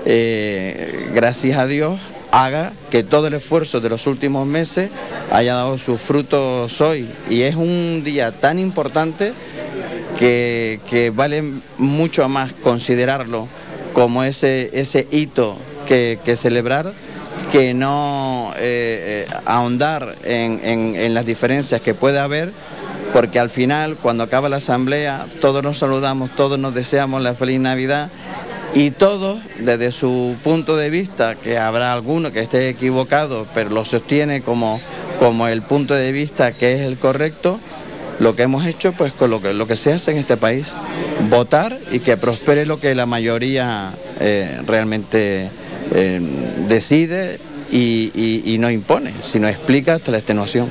eh, gracias a Dios, haga que todo el esfuerzo de los últimos meses haya dado sus frutos hoy. Y es un día tan importante que, vale mucho más considerarlo como ese, ese hito que celebrar que no eh, eh, ahondar en, las diferencias que puede haber, porque al final, cuando acaba la asamblea, todos nos saludamos, todos nos deseamos la feliz Navidad y todos, desde su punto de vista, que habrá alguno que esté equivocado, pero lo sostiene como, como el punto de vista que es el correcto, lo que hemos hecho pues con lo que, lo que se hace en este país, votar y que prospere lo que la mayoría eh, realmente eh, decide y, no impone, sino explica hasta la extenuación.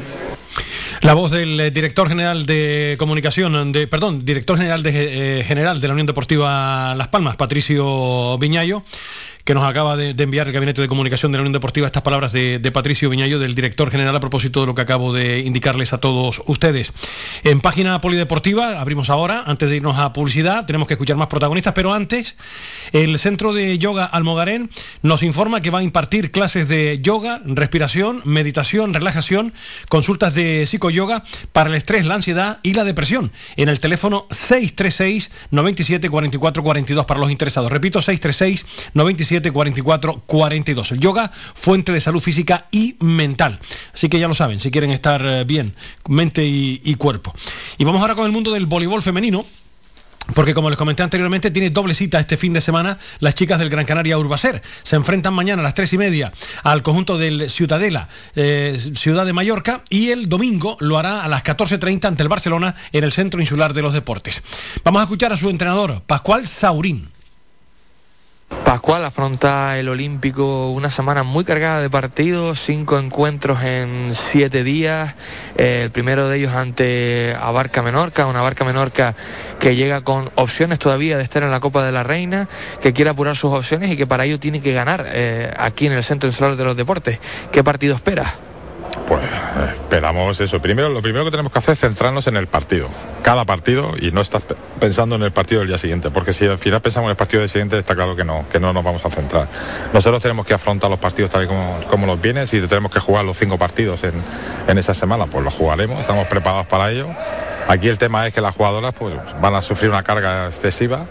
La voz del eh, director general de comunicación, de, perdón, director general eh, general de la Unión Deportiva Las Palmas, Patricio Viñayo, que nos acaba de, enviar el Gabinete de Comunicación de la Unión Deportiva estas palabras de, Patricio Viñayo, del director general, a propósito de lo que acabo de indicarles a todos ustedes. En página polideportiva, abrimos ahora, antes de irnos a publicidad, tenemos que escuchar más protagonistas, pero antes, el Centro de Yoga Almogarén nos informa que va a impartir clases de yoga, respiración, meditación, relajación, consultas de psicoyoga para el estrés, la ansiedad y la depresión, en el teléfono 636 97 44 42 para los interesados. Repito, 636 97 44 42. El yoga, fuente de salud física y mental. Así que ya lo saben, si quieren estar eh, bien, mente y, cuerpo. Y vamos ahora con el mundo del voleibol femenino. Porque como les comenté anteriormente, tiene doble cita este fin de semana las chicas del Gran Canaria Urbaser. Se enfrentan mañana a las tres y media al conjunto del Ciudadela, eh, Ciudad de Mallorca, y el domingo lo hará a las 14.30 ante el Barcelona en el Centro Insular de los Deportes. Vamos a escuchar a su entrenador, Pascual Saurín. Pascual afronta el Olímpico una semana muy cargada de partidos, cinco encuentros en siete días. El primero de ellos ante Abarca Menorca, una Abarca Menorca que llega con opciones todavía de estar en la Copa de la Reina, que quiere apurar sus opciones y que para ello tiene que ganar eh, aquí en el Centro Insular de los Deportes. ¿Qué partido espera? Pues esperamos eso. Primero, lo primero que tenemos que hacer es centrarnos en el partido. Cada partido y no estar pensando en el partido del día siguiente. Porque si al final pensamos en el partido del siguiente, está claro que no, que no nos vamos a centrar. Nosotros tenemos que afrontar los partidos tal y como, como nos viene. Si tenemos que jugar los cinco partidos en, en esa semana, pues los jugaremos. Estamos preparados para ello. Aquí el tema es que las jugadoras pues, van a sufrir una carga excesiva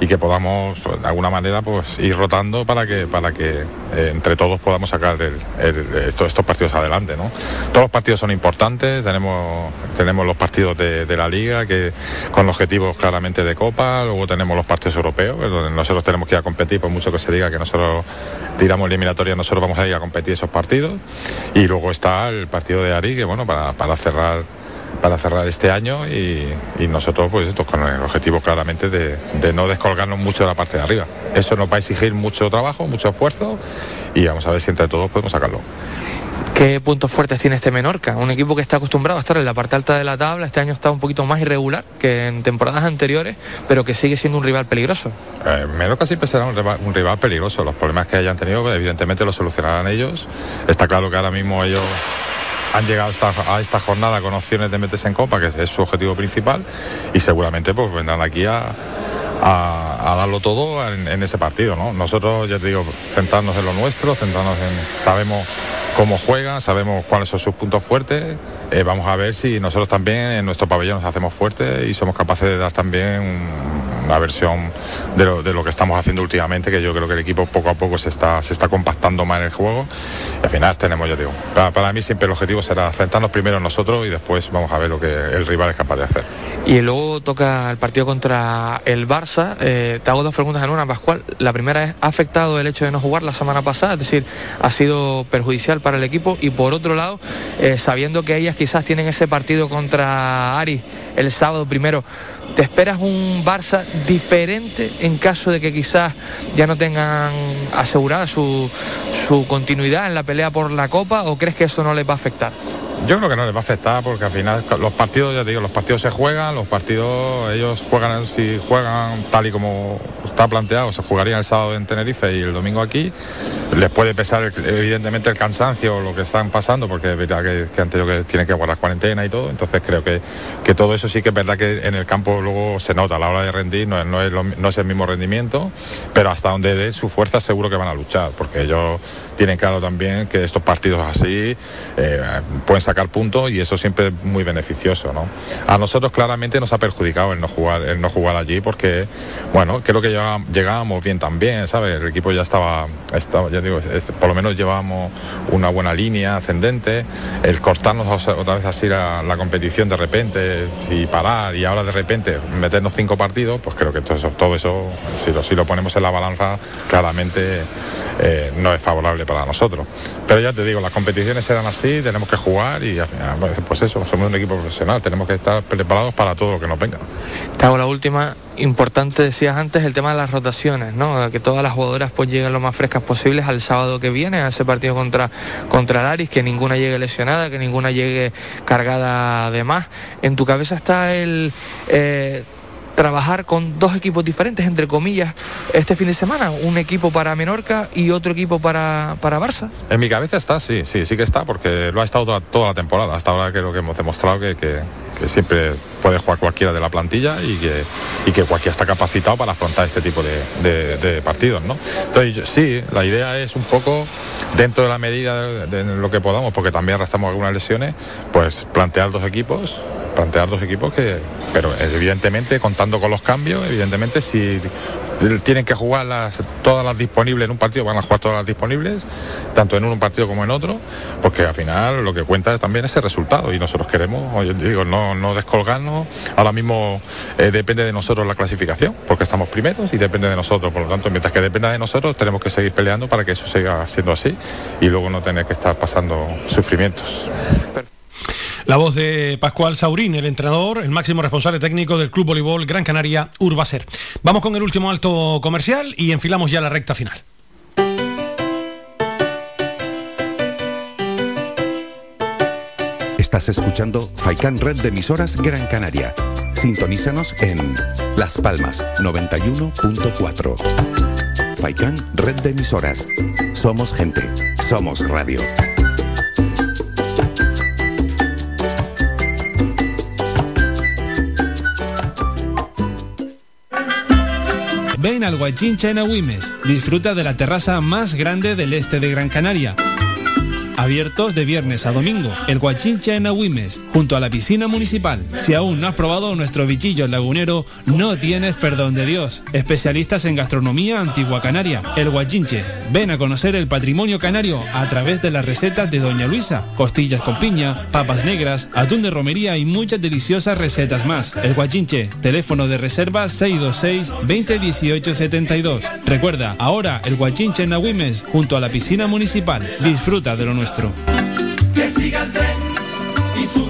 y que podamos pues, de alguna manera pues ir rotando para que para que eh, entre todos podamos sacar estos, partidos adelante ¿no? todos los partidos son importantes tenemos tenemos los partidos de, la liga que con objetivos claramente de copa luego tenemos los partidos europeos donde nosotros tenemos que ir a competir por mucho que se diga que nosotros tiramos eliminatoria nosotros vamos a ir a competir esos partidos y luego está el partido de Ari que bueno para, para cerrar para cerrar este año y, nosotros pues esto con el objetivo claramente de, no descolgarnos mucho de la parte de arriba. Eso nos va a exigir mucho trabajo, mucho esfuerzo y vamos a ver si entre todos podemos sacarlo. ¿Qué puntos fuertes tiene este Menorca? Un equipo que está acostumbrado a estar en la parte alta de la tabla, este año está un poquito más irregular que en temporadas anteriores, pero que sigue siendo un rival peligroso. Eh, Menorca siempre será un rival, un rival peligroso. Los problemas que hayan tenido, evidentemente, los solucionarán ellos. Está claro que ahora mismo ellos han llegado a esta jornada con opciones de meterse en Copa, que es su objetivo principal, y seguramente pues vendrán aquí a, darlo todo en, ese partido. ¿no? Nosotros, ya te digo, centrarnos en lo nuestro, centrarnos en, sabemos cómo juegan, sabemos cuáles son sus puntos fuertes, eh, vamos a ver si nosotros también en nuestro pabellón nos hacemos fuertes y somos capaces de dar también una versión de lo, que estamos haciendo últimamente, que yo creo que el equipo poco a poco se está, se está compactando más en el juego. Y al final tenemos, yo digo, para, mí siempre el objetivo será centrarnos primero nosotros y después vamos a ver lo que el rival es capaz de hacer. Y luego toca el partido contra el Barça. Eh, te hago dos preguntas en una, Pascual. La primera es, ¿ha afectado el hecho de no jugar la semana pasada? Es decir, ¿ha sido perjudicial para el equipo? Y por otro lado, eh, sabiendo que ellas quizás tienen ese partido contra Ari el sábado primero, ¿te esperas un Barça diferente en caso de que quizás ya no tengan asegurada su, su continuidad en la pelea por la Copa o crees que eso no les va a afectar? Yo creo que no les va a afectar porque al final los partidos, ya te digo, los partidos se juegan, los partidos ellos juegan, si juegan tal y como está planteado, se jugarían el sábado en Tenerife y el domingo aquí. Les puede pesar evidentemente el cansancio o lo que están pasando porque es verdad que, que han tenido que tienen que guardar cuarentena y todo. Entonces creo que, que todo eso sí que es verdad que en el campo luego se nota a la hora de rendir, no, no, es, no es el mismo rendimiento, pero hasta donde dé su fuerza seguro que van a luchar porque ellos tienen claro también que estos partidos así eh, pueden sacar puntos y eso siempre es muy beneficioso. ¿no? A nosotros claramente nos ha perjudicado el no jugar, el no jugar allí porque, bueno, creo que llegábamos bien también, ¿sabes? El equipo ya estaba, estaba ya digo, por lo menos llevábamos una buena línea ascendente, el cortarnos otra vez así la, competición de repente y parar y ahora de repente meternos cinco partidos, pues creo que todo eso, todo eso si, lo, si lo ponemos en la balanza, claramente eh, no es favorable para nosotros. Pero ya te digo, las competiciones serán así, tenemos que jugar y pues eso, somos un equipo profesional, tenemos que estar preparados para todo lo que nos venga. Te hago la última, importante decías antes el tema de las rotaciones, ¿no? Que todas las jugadoras pues lleguen lo más frescas posibles al sábado que viene, a ese partido contra, contra el Aris, que ninguna llegue lesionada, que ninguna llegue cargada de más. En tu cabeza está el eh, trabajar con dos equipos diferentes, entre comillas, este fin de semana, un equipo para Menorca y otro equipo para, para Barça? En mi cabeza está, sí, sí, sí que está, porque lo ha estado toda, la temporada. Hasta ahora creo que hemos demostrado que, que, siempre puede jugar cualquiera de la plantilla y que, y que cualquiera está capacitado para afrontar este tipo de, partidos. ¿no? Entonces, sí, la idea es un poco, dentro de la medida de lo que podamos, porque también arrastramos algunas lesiones, pues plantear dos equipos plantear dos equipos que, pero evidentemente contando con los cambios, evidentemente si tienen que jugar todas las disponibles en un partido, van a jugar todas las disponibles, tanto en un partido como en otro, porque al final lo que cuenta es también ese resultado y nosotros queremos, digo, no, no descolgarnos, ahora mismo eh, depende de nosotros la clasificación, porque estamos primeros y depende de nosotros, por lo tanto, mientras que dependa de nosotros, tenemos que seguir peleando para que eso siga siendo así y luego no tener que estar pasando sufrimientos. La voz de Pascual Saurín, el entrenador, el máximo responsable técnico del Club Voleibol Gran Canaria Urbacer. Vamos con el último alto comercial y enfilamos ya la recta final. Estás escuchando Faikan Red de emisoras Gran Canaria. Sintonízanos en Las Palmas 91.4. Faikan Red de emisoras. Somos gente. Somos radio. Ven al Guachincha en Agüimes. Disfruta de la terraza más grande del este de Gran Canaria abiertos de viernes a domingo. El Guachincha en Agüimes, junto a la piscina municipal. Si aún no has probado nuestro bichillo lagunero, no tienes perdón de Dios. Especialistas en gastronomía antigua canaria. El Guachinche. Ven a conocer el patrimonio canario a través de las recetas de Doña Luisa. Costillas con piña, papas negras, atún de romería y muchas deliciosas recetas más. El Guachinche. Teléfono de reserva 626 2018 72. Recuerda, ahora el Guachinche en Agüimes, junto a la piscina municipal. Disfruta de lo nuestro. Que siga el tren y suba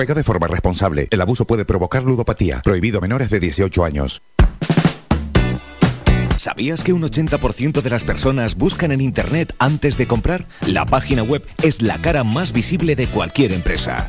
Juega de forma responsable. El abuso puede provocar ludopatía. Prohibido a menores de 18 años. ¿Sabías que un 80% de las personas buscan en Internet antes de comprar? La página web es la cara más visible de cualquier empresa.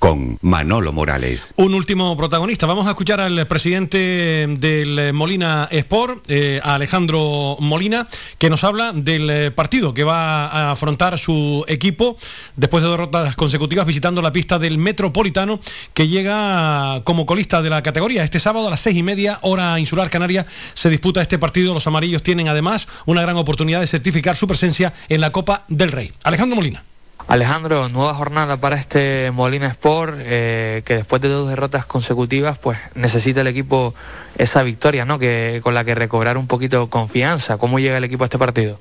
con Manolo Morales. Un último protagonista. Vamos a escuchar al presidente del Molina Sport, eh, Alejandro Molina, que nos habla del eh, partido que va a afrontar su equipo después de derrotas consecutivas visitando la pista del Metropolitano, que llega como colista de la categoría. Este sábado a las seis y media, hora insular canaria, se disputa este partido. Los amarillos tienen además una gran oportunidad de certificar su presencia en la Copa del Rey. Alejandro Molina. Alejandro, nueva jornada para este Molina Sport, eh, que después de dos derrotas consecutivas, pues necesita el equipo esa victoria, ¿no? Que, con la que recobrar un poquito confianza. ¿Cómo llega el equipo a este partido?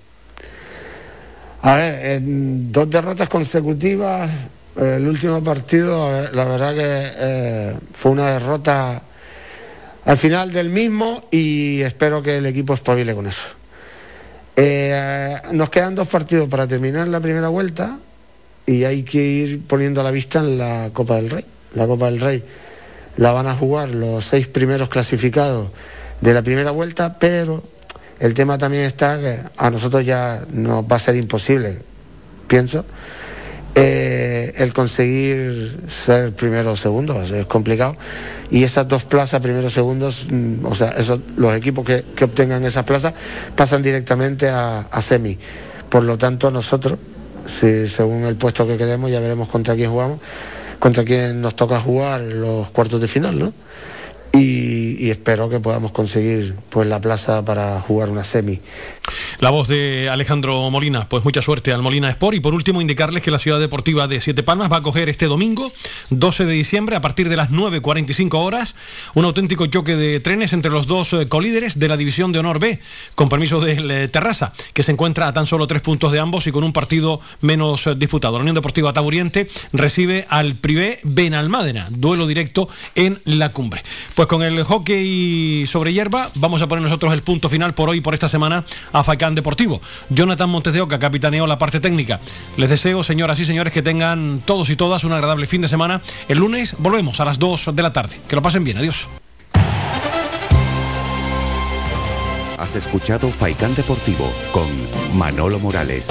A ver, dos derrotas consecutivas, el último partido, la verdad que eh, fue una derrota al final del mismo y espero que el equipo espabile con eso. Eh, nos quedan dos partidos para terminar la primera vuelta y hay que ir poniendo la vista en la Copa del Rey. La Copa del Rey la van a jugar los seis primeros clasificados de la primera vuelta, pero el tema también está que a nosotros ya nos va a ser imposible, pienso, eh, el conseguir ser primero o segundo, es complicado. Y esas dos plazas, primero o segundos, mm, o sea, esos, los equipos que, que obtengan esas plazas pasan directamente a, a semi. Por lo tanto, nosotros, si, según el puesto que quedemos, ya veremos contra quién jugamos, contra quién nos toca jugar los cuartos de final, ¿no? Y, y espero que podamos conseguir pues la plaza para jugar una semi. La voz de Alejandro Molina, pues mucha suerte al Molina Sport y por último indicarles que la ciudad deportiva de Siete Palmas va a coger este domingo 12 de diciembre a partir de las 9.45 horas un auténtico choque de trenes entre los dos eh, colíderes de la división de honor B con permiso del eh, Terrassa que se encuentra a tan solo tres puntos de ambos y con un partido menos eh, disputado. La Unión Deportiva Taburiente recibe al Privé Benalmádena, duelo directo en la cumbre. Pues con el hockey sobre hierba vamos a poner nosotros el punto final por hoy, por esta semana, Faicán Deportivo. Jonathan Montes de Oca capitaneó la parte técnica. Les deseo, señoras y señores, que tengan todos y todas un agradable fin de semana. El lunes volvemos a las 2 de la tarde. Que lo pasen bien. Adiós. Has escuchado Faikán Deportivo con Manolo Morales.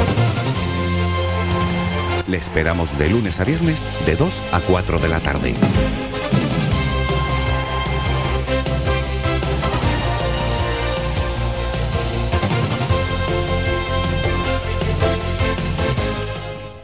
Le esperamos de lunes a viernes de 2 a 4 de la tarde.